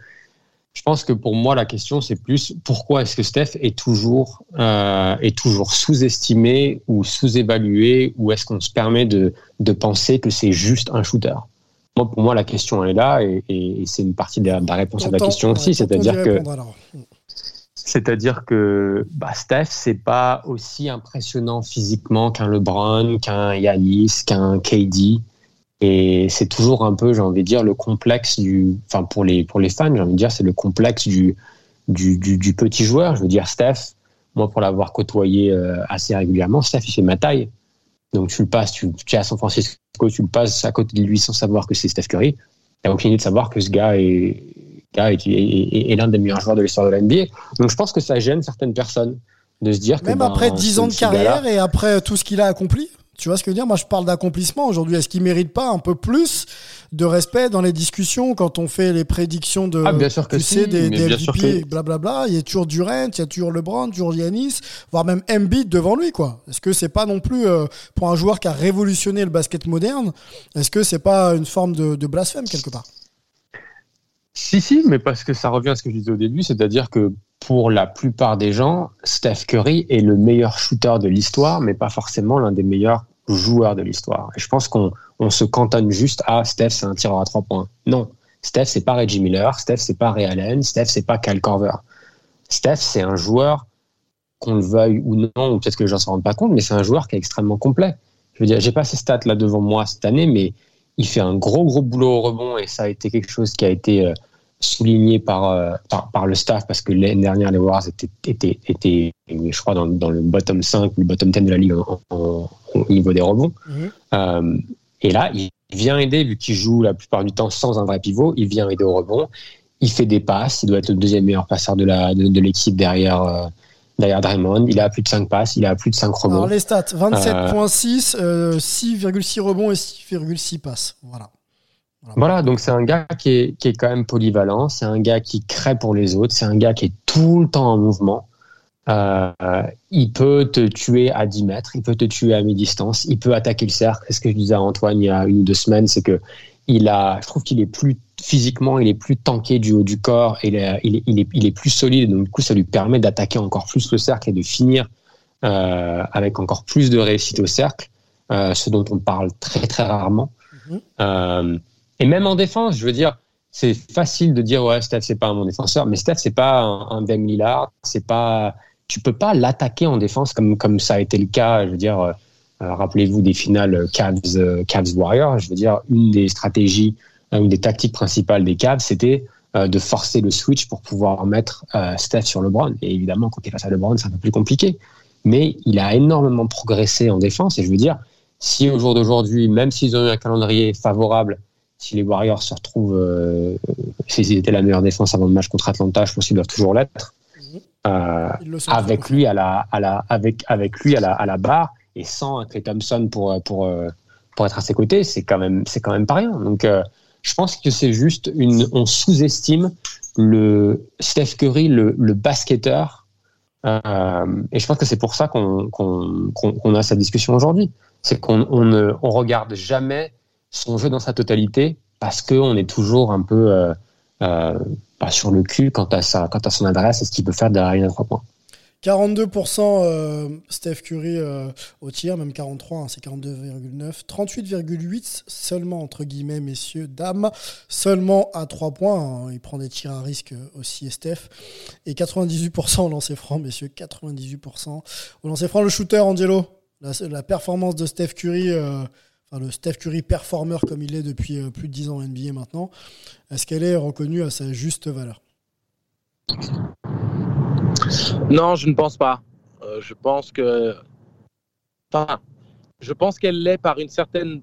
je pense que pour moi, la question, c'est plus pourquoi est-ce que Steph est toujours, euh, est toujours sous-estimé ou sous-évalué ou est-ce qu'on se permet de, de penser que c'est juste un shooter? Moi, pour moi, la question elle est là et, et c'est une partie de la, de la réponse à la question aussi, c'est-à-dire que c'est-à-dire que bah, Steph, c'est pas aussi impressionnant physiquement qu'un LeBron, qu'un Yanis, qu'un KD. Et c'est toujours un peu, j'ai envie de dire, le complexe du. Enfin, pour les, pour les fans, j'ai envie de dire, c'est le complexe du, du, du, petit joueur. Je veux dire, Steph, moi, pour l'avoir côtoyé euh, assez régulièrement, Steph, il fait ma taille. Donc, tu le passes, tu, tu es à San Francisco, tu le passes à côté de lui sans savoir que c'est Steph Curry. Tu aucune idée de savoir que ce gars est, est, l'un des meilleurs joueurs de l'histoire de la NBA. Donc je pense que ça gêne certaines personnes de se dire que. Même ben, après 10 ans de carrière et après tout ce qu'il a accompli tu vois ce que je veux dire? Moi, je parle d'accomplissement aujourd'hui. Est-ce qu'il mérite pas un peu plus de respect dans les discussions quand on fait les prédictions de ah, bien sûr que tu des, des MVP, blablabla Il y a toujours Durant, il y a toujours LeBron, toujours Giannis, voire même Embiid devant lui, quoi. Est-ce que c'est pas non plus euh, pour un joueur qui a révolutionné le basket moderne Est-ce que c'est pas une forme de blasphème quelque part? Si, si, mais parce que ça revient à ce que je disais au début, c'est-à-dire que pour la plupart des gens, Steph Curry est le meilleur shooter de l'histoire, mais pas forcément l'un des meilleurs joueurs de l'histoire. Et je pense qu'on se cantonne juste à Steph, c'est un tireur à trois points. Non, Steph, c'est pas Reggie Miller, Steph, c'est pas Ray Allen, Steph, c'est pas Kyle Korver. Steph, c'est un joueur, qu'on le veuille ou non, ou peut-être que les gens s'en rendent pas compte, mais c'est un joueur qui est extrêmement complet. Je veux dire, j'ai pas ces stats là devant moi cette année, mais il fait un gros, gros boulot au rebond et ça a été quelque chose qui a été euh, souligné par, euh, par, par, le staff parce que l'année dernière, les Warriors étaient, étaient, étaient je crois, dans, dans, le bottom 5 le bottom 10 de la ligue au niveau des rebonds. Mhm. Euh, et là, il vient aider, vu qu'il joue la plupart du temps sans un vrai pivot, il vient aider au rebond. Il fait des passes, il doit être le deuxième meilleur passeur de l'équipe de, de l'équipe derrière, derrière Draymond. Il a plus de 5 passes, il a plus de 5 rebonds. Alors les stats 27.6, 6,6 euh, rebonds et 6,6 passes. Voilà. Voilà, donc c'est un gars qui est, qui est quand même polyvalent, c'est un gars qui crée pour les autres, c'est un gars qui est tout le temps en mouvement. Euh, il peut te tuer à 10 mètres, il peut te tuer à mi-distance, il peut attaquer le cercle. C'est ce que je disais à Antoine il y a une ou deux semaines, c'est que il a, je trouve qu'il est plus physiquement, il est plus tanké du haut du corps, il, est, il, est, il, est, plus solide, donc du coup ça lui permet d'attaquer encore plus le cercle et de finir euh, avec encore plus de réussite au cercle, euh, ce dont on parle très très rarement. Euh, et même en défense, je veux dire, c'est facile de dire ouais Steph c'est pas un bon défenseur, mais Steph c'est pas un, un Dame Lillard, c'est pas, tu peux pas l'attaquer en défense comme comme ça a été le cas, je veux dire. Euh, rappelez-vous des finales Cavs, Cavs Warriors. Je veux dire, une des stratégies euh, une des tactiques principales des Cavs, c'était euh, de forcer le switch pour pouvoir mettre euh, Steph sur LeBron. Et évidemment, quand il est face à LeBron, c'est un peu plus compliqué. Mais il a énormément progressé en défense. Et je veux dire, si au jour d'aujourd'hui, même s'ils ont eu un calendrier favorable, si les Warriors se retrouvent, euh, s'ils étaient la meilleure défense avant le match contre Atlanta, je pense qu'ils doivent toujours l'être. Euh, avec lui à la, à la, avec, avec lui à la, à la barre et sans Clay Thompson pour, pour, pour être à ses côtés, c'est quand même, c'est quand même pas rien. Donc, je pense que c'est juste une, on sous-estime le Steph Curry, le, le basketteur. Euh, et je pense que c'est pour ça qu'on qu'on a cette discussion aujourd'hui. C'est qu'on on ne on regarde jamais son jeu dans sa totalité parce qu'on est toujours un peu euh, euh, sur le cul quant à, sa, à son adresse et ce qu'il peut faire derrière une trois points. 42% euh, Steph Curry euh, au tir, même 43, hein, c'est 42,9. 38,8 seulement, entre guillemets, messieurs, dames, seulement à 3 points. Hein. il prend des tirs à risque euh, aussi, Steph. Et 98% au lancer franc, messieurs, 98%. Au lancer franc, le shooter, Angelo, la, performance de Steph Curry, le Steph Curry performer comme il est depuis plus de 10 ans en NBA maintenant, est-ce qu'elle est reconnue à sa juste valeur? Non, je ne pense pas. Euh, je pense que. Enfin, je pense qu'elle l'est par une certaine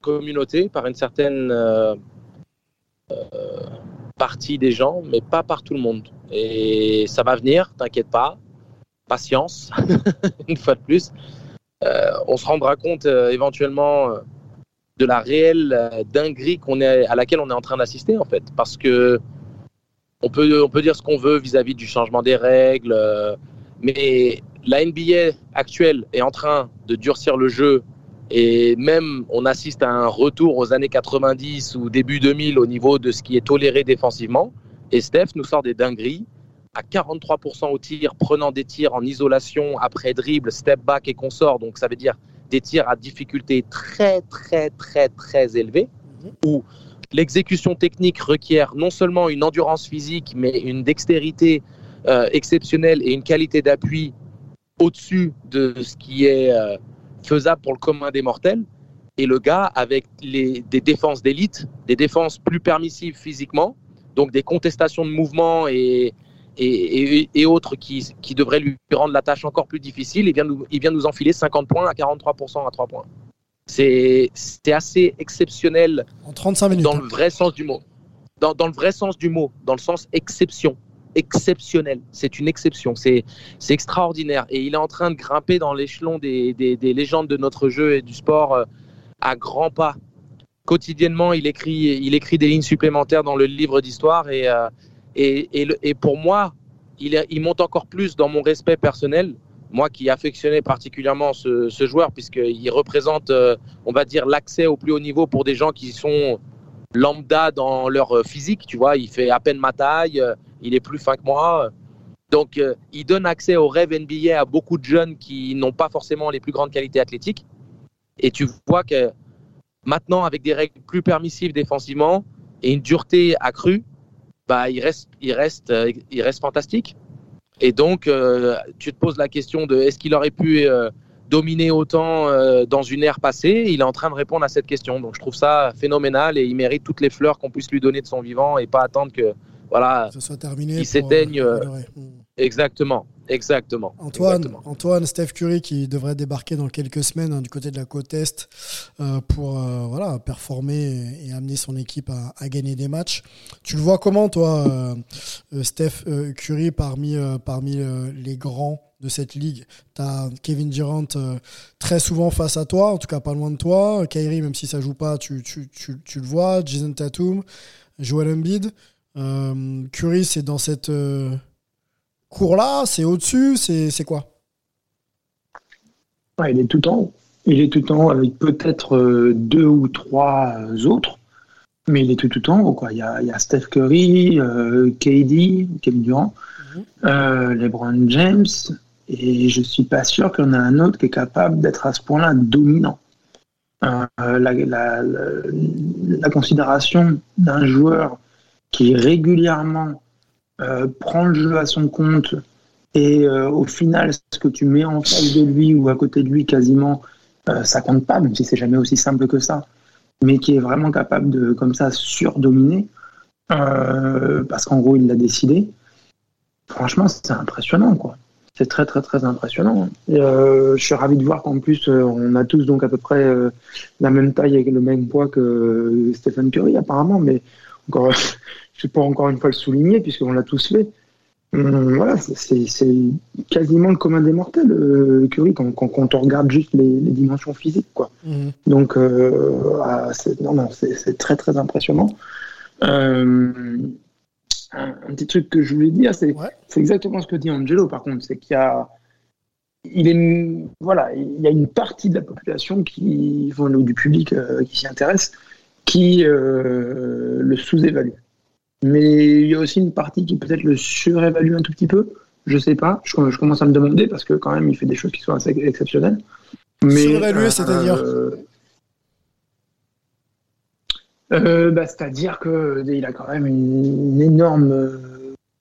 communauté, par une certaine euh, euh, partie des gens, mais pas par tout le monde. Et ça va venir, t'inquiète pas. Patience, *laughs* une fois de plus. On se rendra compte éventuellement de la réelle dinguerie à laquelle on est en train d'assister, en fait. Parce que on peut, on peut dire ce qu'on veut vis-à-vis du changement des règles, euh, mais la NBA actuelle est en train de durcir le jeu et même on assiste à un retour aux années 90 ou début 2000 au niveau de ce qui est toléré défensivement. Et Steph nous sort des dingueries à 43% au tir, prenant des tirs en isolation après dribble, step back et consort. Donc ça veut dire des tirs à difficulté très très très très élevée. où l'exécution technique requiert non seulement une endurance physique, mais une dextérité euh, exceptionnelle et une qualité d'appui au-dessus de ce qui est euh, faisable pour le commun des mortels. Et le gars, avec les, des défenses d'élite, des défenses plus permissives physiquement, donc des contestations de mouvement et, et, et, autres qui, qui, devraient lui rendre la tâche encore plus difficile, il vient nous, il vient nous enfiler 50 points à 43% à 3 points. C'est assez exceptionnel. En 35 minutes. Dans le vrai sens du mot. Dans, dans, le vrai sens du mot, dans le sens exception. Exceptionnel. C'est une exception. C'est extraordinaire. Et il est en train de grimper dans l'échelon des, des, des, légendes de notre jeu et du sport euh, à grands pas. Quotidiennement, il écrit, il écrit des lignes supplémentaires dans le livre d'histoire. Et, euh, et, pour moi, il, il monte encore plus dans mon respect personnel moi qui affectionnais particulièrement ce, ce joueur, puisqu'il représente, euh, on va dire, l'accès au plus haut niveau pour des gens qui sont lambda dans leur euh, physique, tu vois, il fait à peine ma taille, euh, il est plus fin que moi. Donc, il donne accès au rêve NBA à beaucoup de jeunes qui n'ont pas forcément les plus grandes qualités athlétiques. Et tu vois que maintenant, avec des règles plus permissives défensivement et une dureté accrue, bah, il reste, il reste, il reste fantastique. Et donc, euh, tu te poses la question de est-ce qu'il aurait pu euh, dominer autant euh, dans une ère passée? Il est en train de répondre à cette question. Donc, je trouve ça phénoménal et il mérite toutes les fleurs qu'on puisse lui donner de son vivant et pas attendre que voilà, ça soit terminé. Il s'éteigne. exactement. Exactement. Antoine, Antoine, Steph Curry qui devrait débarquer dans quelques semaines hein, du côté de la côte Est euh, pour euh, voilà, performer et, amener son équipe à, gagner des matchs. Tu le vois comment, toi, euh, Steph Curry, parmi, parmi les grands de cette ligue? Tu as Kevin Durant très souvent face à toi, en tout cas pas loin de toi. Kyrie, même si ça joue pas, tu, tu, tu, tu le vois. Jason Tatum, Joel Embiid. Curry, c'est dans cette cours là C'est au-dessus C'est quoi? Il est tout en haut. Il est tout en haut avec peut-être euh, deux ou trois euh, autres, mais il est tout, tout en haut. Quoi. Il, y a, Steph Curry, euh, KD, Kevin Durant, mhm. LeBron James, et je suis pas sûr qu'il y en a un autre qui est capable d'être à ce point-là dominant. la, la, considération d'un joueur qui régulièrement euh, prend le jeu à son compte et euh, au final, ce que tu mets en face de lui ou à côté de lui, quasiment, euh, ça compte pas, même si c'est jamais aussi simple que ça, mais qui est vraiment capable de, comme ça, surdominer, parce qu'en gros, il l'a décidé. Franchement, c'est impressionnant, quoi. C'est très, très, très impressionnant. je suis ravi de voir qu'en plus, on a tous donc à peu près la même taille et le même poids que Stephen Curry, apparemment, mais encore, *laughs* je ne pas encore une fois le souligner, puisqu'on l'a tous fait. Hum, voilà, c'est quasiment le commun des mortels, euh, Curry, quand, quand, on regarde juste les, dimensions physiques. Quoi. Mhm. Donc, euh, ah, c'est très, très impressionnant. Euh, un, petit truc que je voulais dire, c'est exactement ce que dit Angelo, par contre, c'est qu'il y a. Il, est, voilà, il y a une partie de la population qui, enfin, du public qui s'y intéresse qui le sous-évalue. Mais il y a aussi une partie qui peut-être le surévalue un tout petit peu. Je sais pas. Je, commence à me demander parce que quand même, il fait des choses qui sont assez exceptionnelles. Surévalué, euh, c'est-à-dire euh, euh, bah, C'est-à-dire qu'il a quand même une, énorme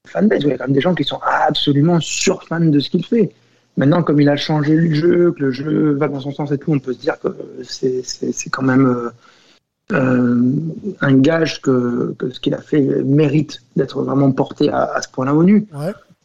fanbase. Il y a quand même des gens qui sont absolument surfans de ce qu'il fait. Maintenant, comme il a changé le jeu, que le jeu va dans son sens et tout, on peut se dire que c'est quand même euh, un gage que, ce qu'il a fait mérite d'être vraiment porté à, ce point-là au nu.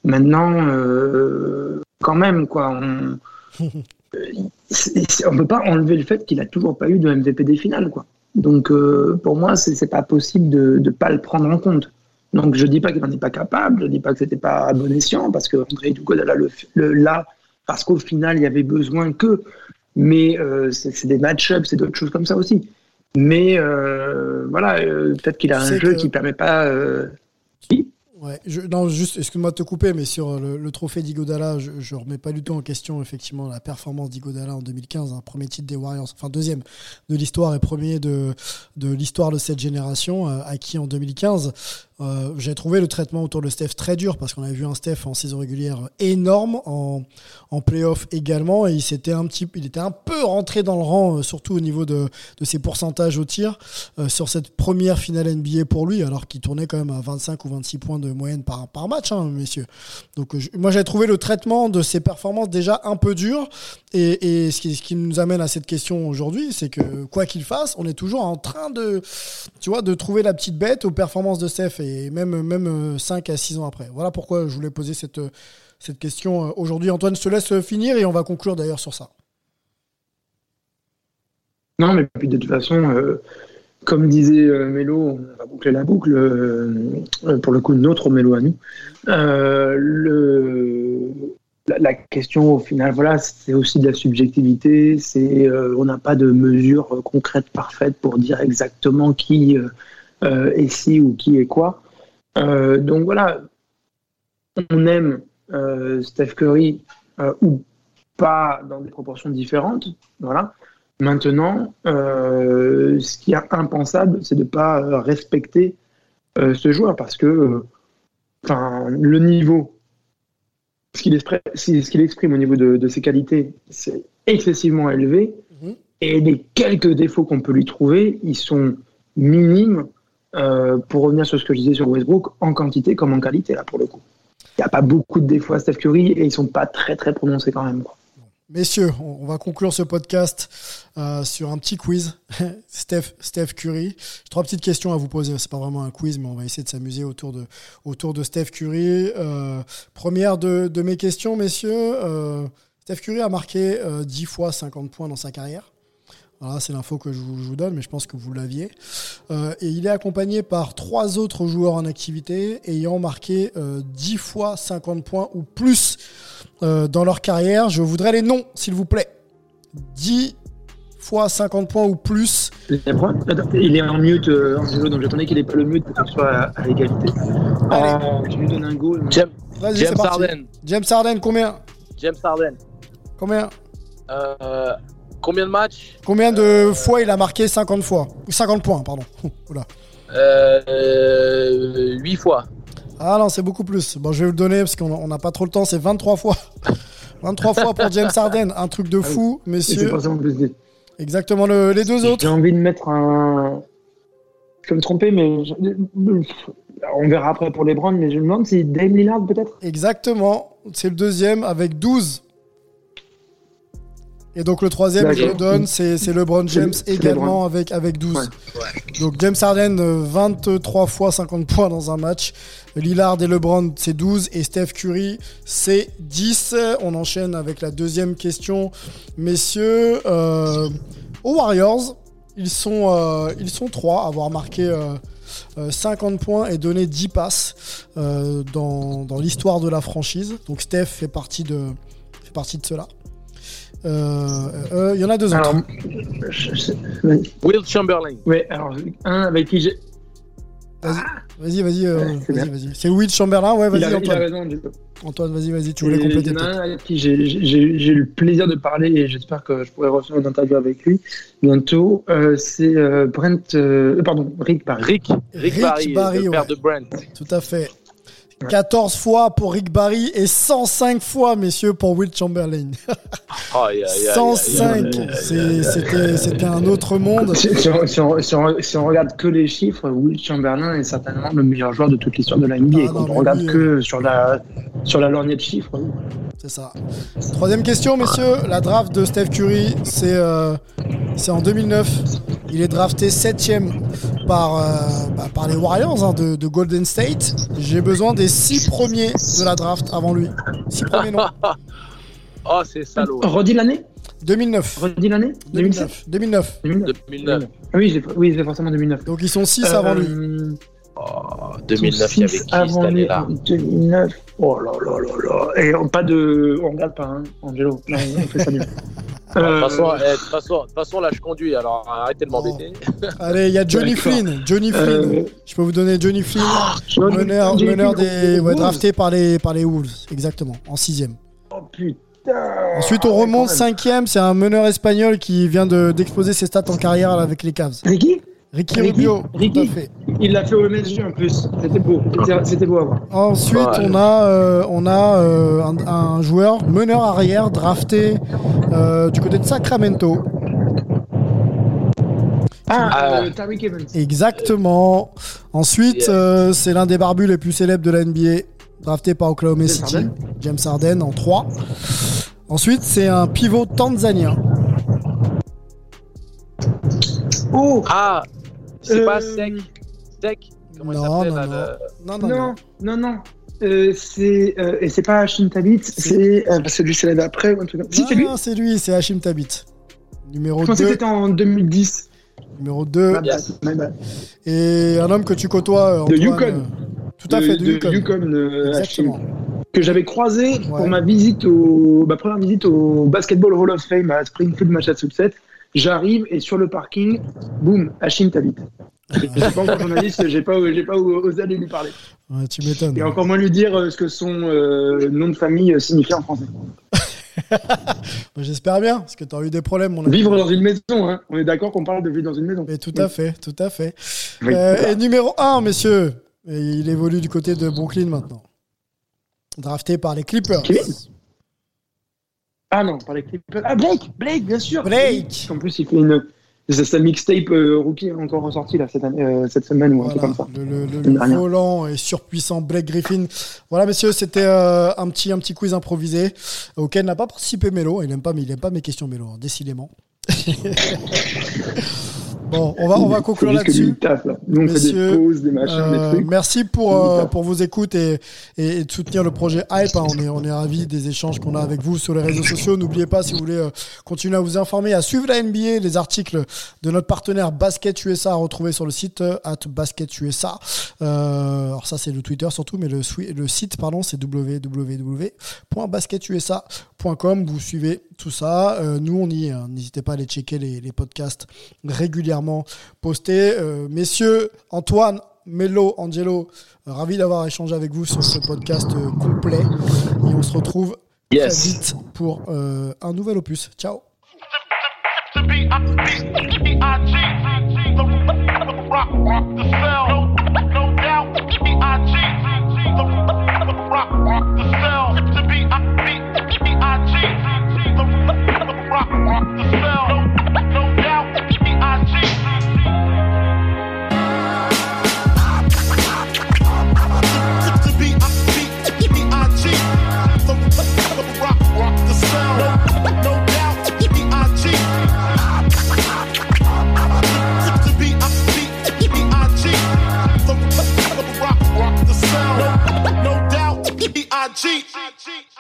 Maintenant, euh, quand même, quoi, on *laughs* ne peut pas enlever le fait qu'il a toujours pas eu de MVP des finales, quoi. Donc, euh, pour moi, c'est pas possible de ne pas le prendre en compte. Donc, je dis pas qu'il n'en est pas capable, je dis pas que c'était pas à bon escient, parce que André Dugodala le, le là, parce qu'au final, il y avait besoin que. Mais c'est des match-ups, c'est d'autres choses comme ça aussi. Mais euh, voilà, euh, peut-être qu'il a un jeu qui permet pas. Euh... Ouais, je, non, juste, excuse-moi de te couper, mais sur le, trophée d'Igodala, je, je remets pas du tout en question effectivement la performance d'Igodala en 2015, un hein, premier titre des Warriors, enfin deuxième de l'histoire et premier de, de l'histoire de cette génération, euh, acquis en 2015. Euh, J'ai trouvé le traitement autour de Steph très dur parce qu'on avait vu un Steph en saison régulière énorme, en, en playoff également, et il, s'était un petit, il était un peu rentré dans le rang, euh, surtout au niveau de, de ses pourcentages au tir, euh, sur cette première finale NBA pour lui, alors qu'il tournait quand même à 25 ou 26 points de moyenne par, par match, hein, messieurs. Donc moi j'ai trouvé le traitement de ses performances déjà un peu dur, et, ce, qui, nous amène à cette question aujourd'hui, c'est que quoi qu'il fasse, on est toujours en train de, tu vois, de trouver la petite bête aux performances de Steph, même, même 5 à 6 ans après. Voilà pourquoi je voulais poser cette, cette question euh, aujourd'hui. Antoine, te laisse finir et on va conclure d'ailleurs sur ça. Non, mais puis de toute façon, euh, comme disait euh, Mélo, on va boucler la boucle, euh, euh, pour le coup, notre Mélo à nous. Euh, la, la question, au final, voilà, c'est aussi de la subjectivité. C'est, euh, on n'a pas de mesure euh, concrète, parfaite pour dire exactement qui euh, est ci ou qui est quoi. Euh, donc voilà, on aime euh, Steph Curry ou pas dans des proportions différentes. Voilà. Maintenant, euh, ce qui est impensable, c'est de ne pas respecter euh, ce joueur parce que euh, le niveau, ce qu'il exprime, qu'il exprime au niveau de, de ses qualités, c'est excessivement élevé. Et les quelques défauts qu'on peut lui trouver, ils sont minimes euh, pour revenir sur ce que je disais sur Westbrook, en quantité comme en qualité, là, pour le coup. Il n'y a pas beaucoup de défauts à Steph Curry et ils sont pas très, très prononcés quand même. Messieurs, on va conclure ce podcast euh, sur un petit quiz. *laughs* Steph, Steph Curry. Trois petites questions à vous poser. C'est pas vraiment un quiz, mais on va essayer de s'amuser autour de, autour de Steph Curry. Euh, première de, de mes questions, messieurs. Steph Curry a marqué euh, 10 fois 50 points dans sa carrière. Voilà, c'est l'info que je vous, je vous donne, mais je pense que vous l'aviez. Euh, et il est accompagné par trois autres joueurs en activité ayant marqué euh, 10 fois 50 points ou plus euh, dans leur carrière. Je voudrais les noms, s'il vous plaît. 10 fois 50 points ou plus. Attends, Il est en mute, euh, Angelo, donc j'attendais qu'il n'ait pas le mute pour qu'il soit à, à égalité. Euh, je lui donne un goal. James, Vas-y, James c'est parti. Harden. James Harden, combien? James Harden. Combien? Euh, combien de matchs Combien de fois il a marqué 50 fois 50 points, pardon. *laughs* Oula. euh, 8 fois. Ah non, c'est beaucoup plus. Bon, je vais vous le donner parce qu'on on n'a pas trop le temps. C'est 23 fois. *laughs* 23 fois pour James Harden. Un truc de fou, c'est messieurs. pas ça en plus dit. Exactement le- les deux J'ai autres. envie de mettre un. Je peux me tromper, mais je- on verra après pour les Browns, mais je me demande si Dame Lillard peut-être. Exactement. C'est le deuxième avec 12. Et donc le troisième, je le donne, c'est LeBron James également LeBron. avec, avec 12. Donc James Harden, euh, 23 fois 50 points dans un match. Lillard et LeBron, c'est 12. Et Steph Curry, c'est 10. On enchaîne avec la deuxième question. Messieurs, euh, aux Warriors, ils sont, euh, ils sont 3 à avoir marqué... euh, euh, 50 points et donné 10 passes euh, dans, dans l'histoire de la franchise. Donc Steph fait partie de, fait partie de cela. Euh, euh, Il y en a deux autres. Alors, je- je-. Will Chamberlain. Ouais, alors un avec qui j'ai. Vas-y, vas-y, euh, vas-y. C'est Will Chamberlain, ouais, il, vas-y il Antoine. raison, du coup. Antoine, vas-y, vas-y, tu Et voulais compléter. il y en a un avec qui j'ai eu le plaisir de parler et j'espère que je pourrai refaire une interview avec lui bientôt. Euh, c'est euh, Brent, euh, euh, pardon, Rick Barry. Rick, Rick, Rick Barry, Barry, le père ouais. de Brent. Tout à fait. 14 fois pour Rick Barry et 105 fois, messieurs, pour Will Chamberlain. Aïe, aïe, aïe, aïe, 105, aïe, aïe, aïe. c'est- c'était un autre monde. Si, si on, si on- si on- si on regarde que les chiffres, Will Chamberlain est certainement le meilleur joueur de toute l'histoire de la NBA. Ah Quand non, on mais regarde que sur la, sur la lorgnette de chiffres, oui. C'est ça. Troisième question, messieurs. La draft de Steph Curry, c'est euh, c'est en 2009. Il est drafté septième par, euh, bah, par les Warriors hein, de, de Golden State. J'ai besoin des six premiers de la draft avant lui. Six premiers noms. *laughs* Oh, c'est salaud. Redis l'année 2009. Redis l'année 2009. 2009. 2009. 2009. Ah oui, j'ai- oui, c'est forcément 2009. Donc ils sont six avant lui. Oh, 2009, il y avait qui avant cette année-là 2009. Oh là là là là. Et on, pas de. On regarde pas, hein, Angelo. Là, on on fait ça mieux. *laughs* De Euh, toute façon, eh, de toute façon, de toute façon, là, je conduis, alors arrêtez de m'embêter. Allez, il y a Johnny. Flynn. Johnny Euh, Flynn. Je peux vous donner Johnny Flynn, Johnny- meneur, Johnny meneur Flynn des, ouais, drafté par les, par les Wolves, exactement, en sixième. Oh putain. Ensuite, on remonte cinquième. C'est un meneur espagnol qui vient de- d'exposer ses stats en carrière avec les Cavs. C'est qui? Ricky Rubio, Ricky, tout à fait. il l'a fait au MSG en plus. C'était beau. C'était- C'était beau à voir. Ensuite, on a, euh, on a euh, un, un joueur meneur arrière drafté euh, du côté de Sacramento. Ah, euh, Tariq Evans. Exactement. Ensuite, euh, c'est l'un des barbus les plus célèbres de la NBA, drafté par Oklahoma James City, Harden. James Harden en 3. Ensuite, c'est un pivot tanzanien. Oh Ah, c'est Euh, pas sec. Sec Comment il Non, s'appelle non, là, non. le- Non, non, non. Non, non, non. Euh, c'est euh, et c'est pas Hashim Tabit, c'est euh, parce que lui c'est l'année d'après ou un truc comme Si c'est lui. Non, c'est lui, c'est Hashim Tabit. Numéro Je pensais 2. que c'était en 2010. Numéro 2. My bad, my bad. Et un homme que tu côtoies, euh, De Yukon. euh, Tout à fait, de, Yukon. Yukon, euh, Exactement. Que j'avais croisé Ouais. pour ma visite au ma première visite au Basketball Hall of Fame à Springfield, Massachusetts. J'arrive et sur le parking, boum, Hashim Tabit. Je suis pas encore journaliste, j'ai pas, pas osé aller lui parler. Ouais, tu m'étonnes. Et encore moins lui dire euh, ce que son euh, nom de famille euh, signifie en français. *laughs* J'espère bien, parce que tu as eu des problèmes, mon. Vivre dans une maison, hein. on est d'accord qu'on parle de vivre dans une maison. Et tout à fait, tout à fait. Oui, Euh, voilà. et numéro 1, messieurs, et il évolue du côté de Brooklyn maintenant. Drafté par les Clippers. Ah non, par les Clippers. Ah, Blake Blake, bien sûr Blake En plus, il fait une. C'est sa mixtape euh, rookie encore ressorti là, cette, année, euh, cette semaine ou un truc Voilà, comme ça. le, le- volant et surpuissant Blake Griffin. Voilà, messieurs, c'était euh, un, petit, un petit quiz improvisé auquel n'a pas participé Mélo. Il n'aime pas, mais il aime pas mes questions Mélo, hein, décidément. *laughs* bon, on va, on va conclure là-dessus. Nous, on fait Messieurs, des pauses, des machins, euh, des trucs. merci pour, euh, pour vos écoutes et, et- et de soutenir le projet Hype. hein. On est, on est ravis des échanges qu'on a avec vous sur les réseaux sociaux. N'oubliez pas, si vous voulez euh, continuer à vous informer, à suivre la NBA, les articles de notre partenaire Basket USA à retrouver sur le site euh, at Basket USA. Euh, alors ça, c'est le Twitter surtout, mais le, le site, pardon, c'est www.basketusa.com. Vous suivez tout ça. Euh, nous, on y est. hein. N'hésitez pas à aller checker les, les podcasts régulièrement postés. Euh, messieurs, Antoine, Mello, Angelo, euh, ravi d'avoir échangé avec vous sur ce podcast euh, complet. Et on se retrouve Yes. très vite pour euh, un nouvel opus. Ciao. B.I.G.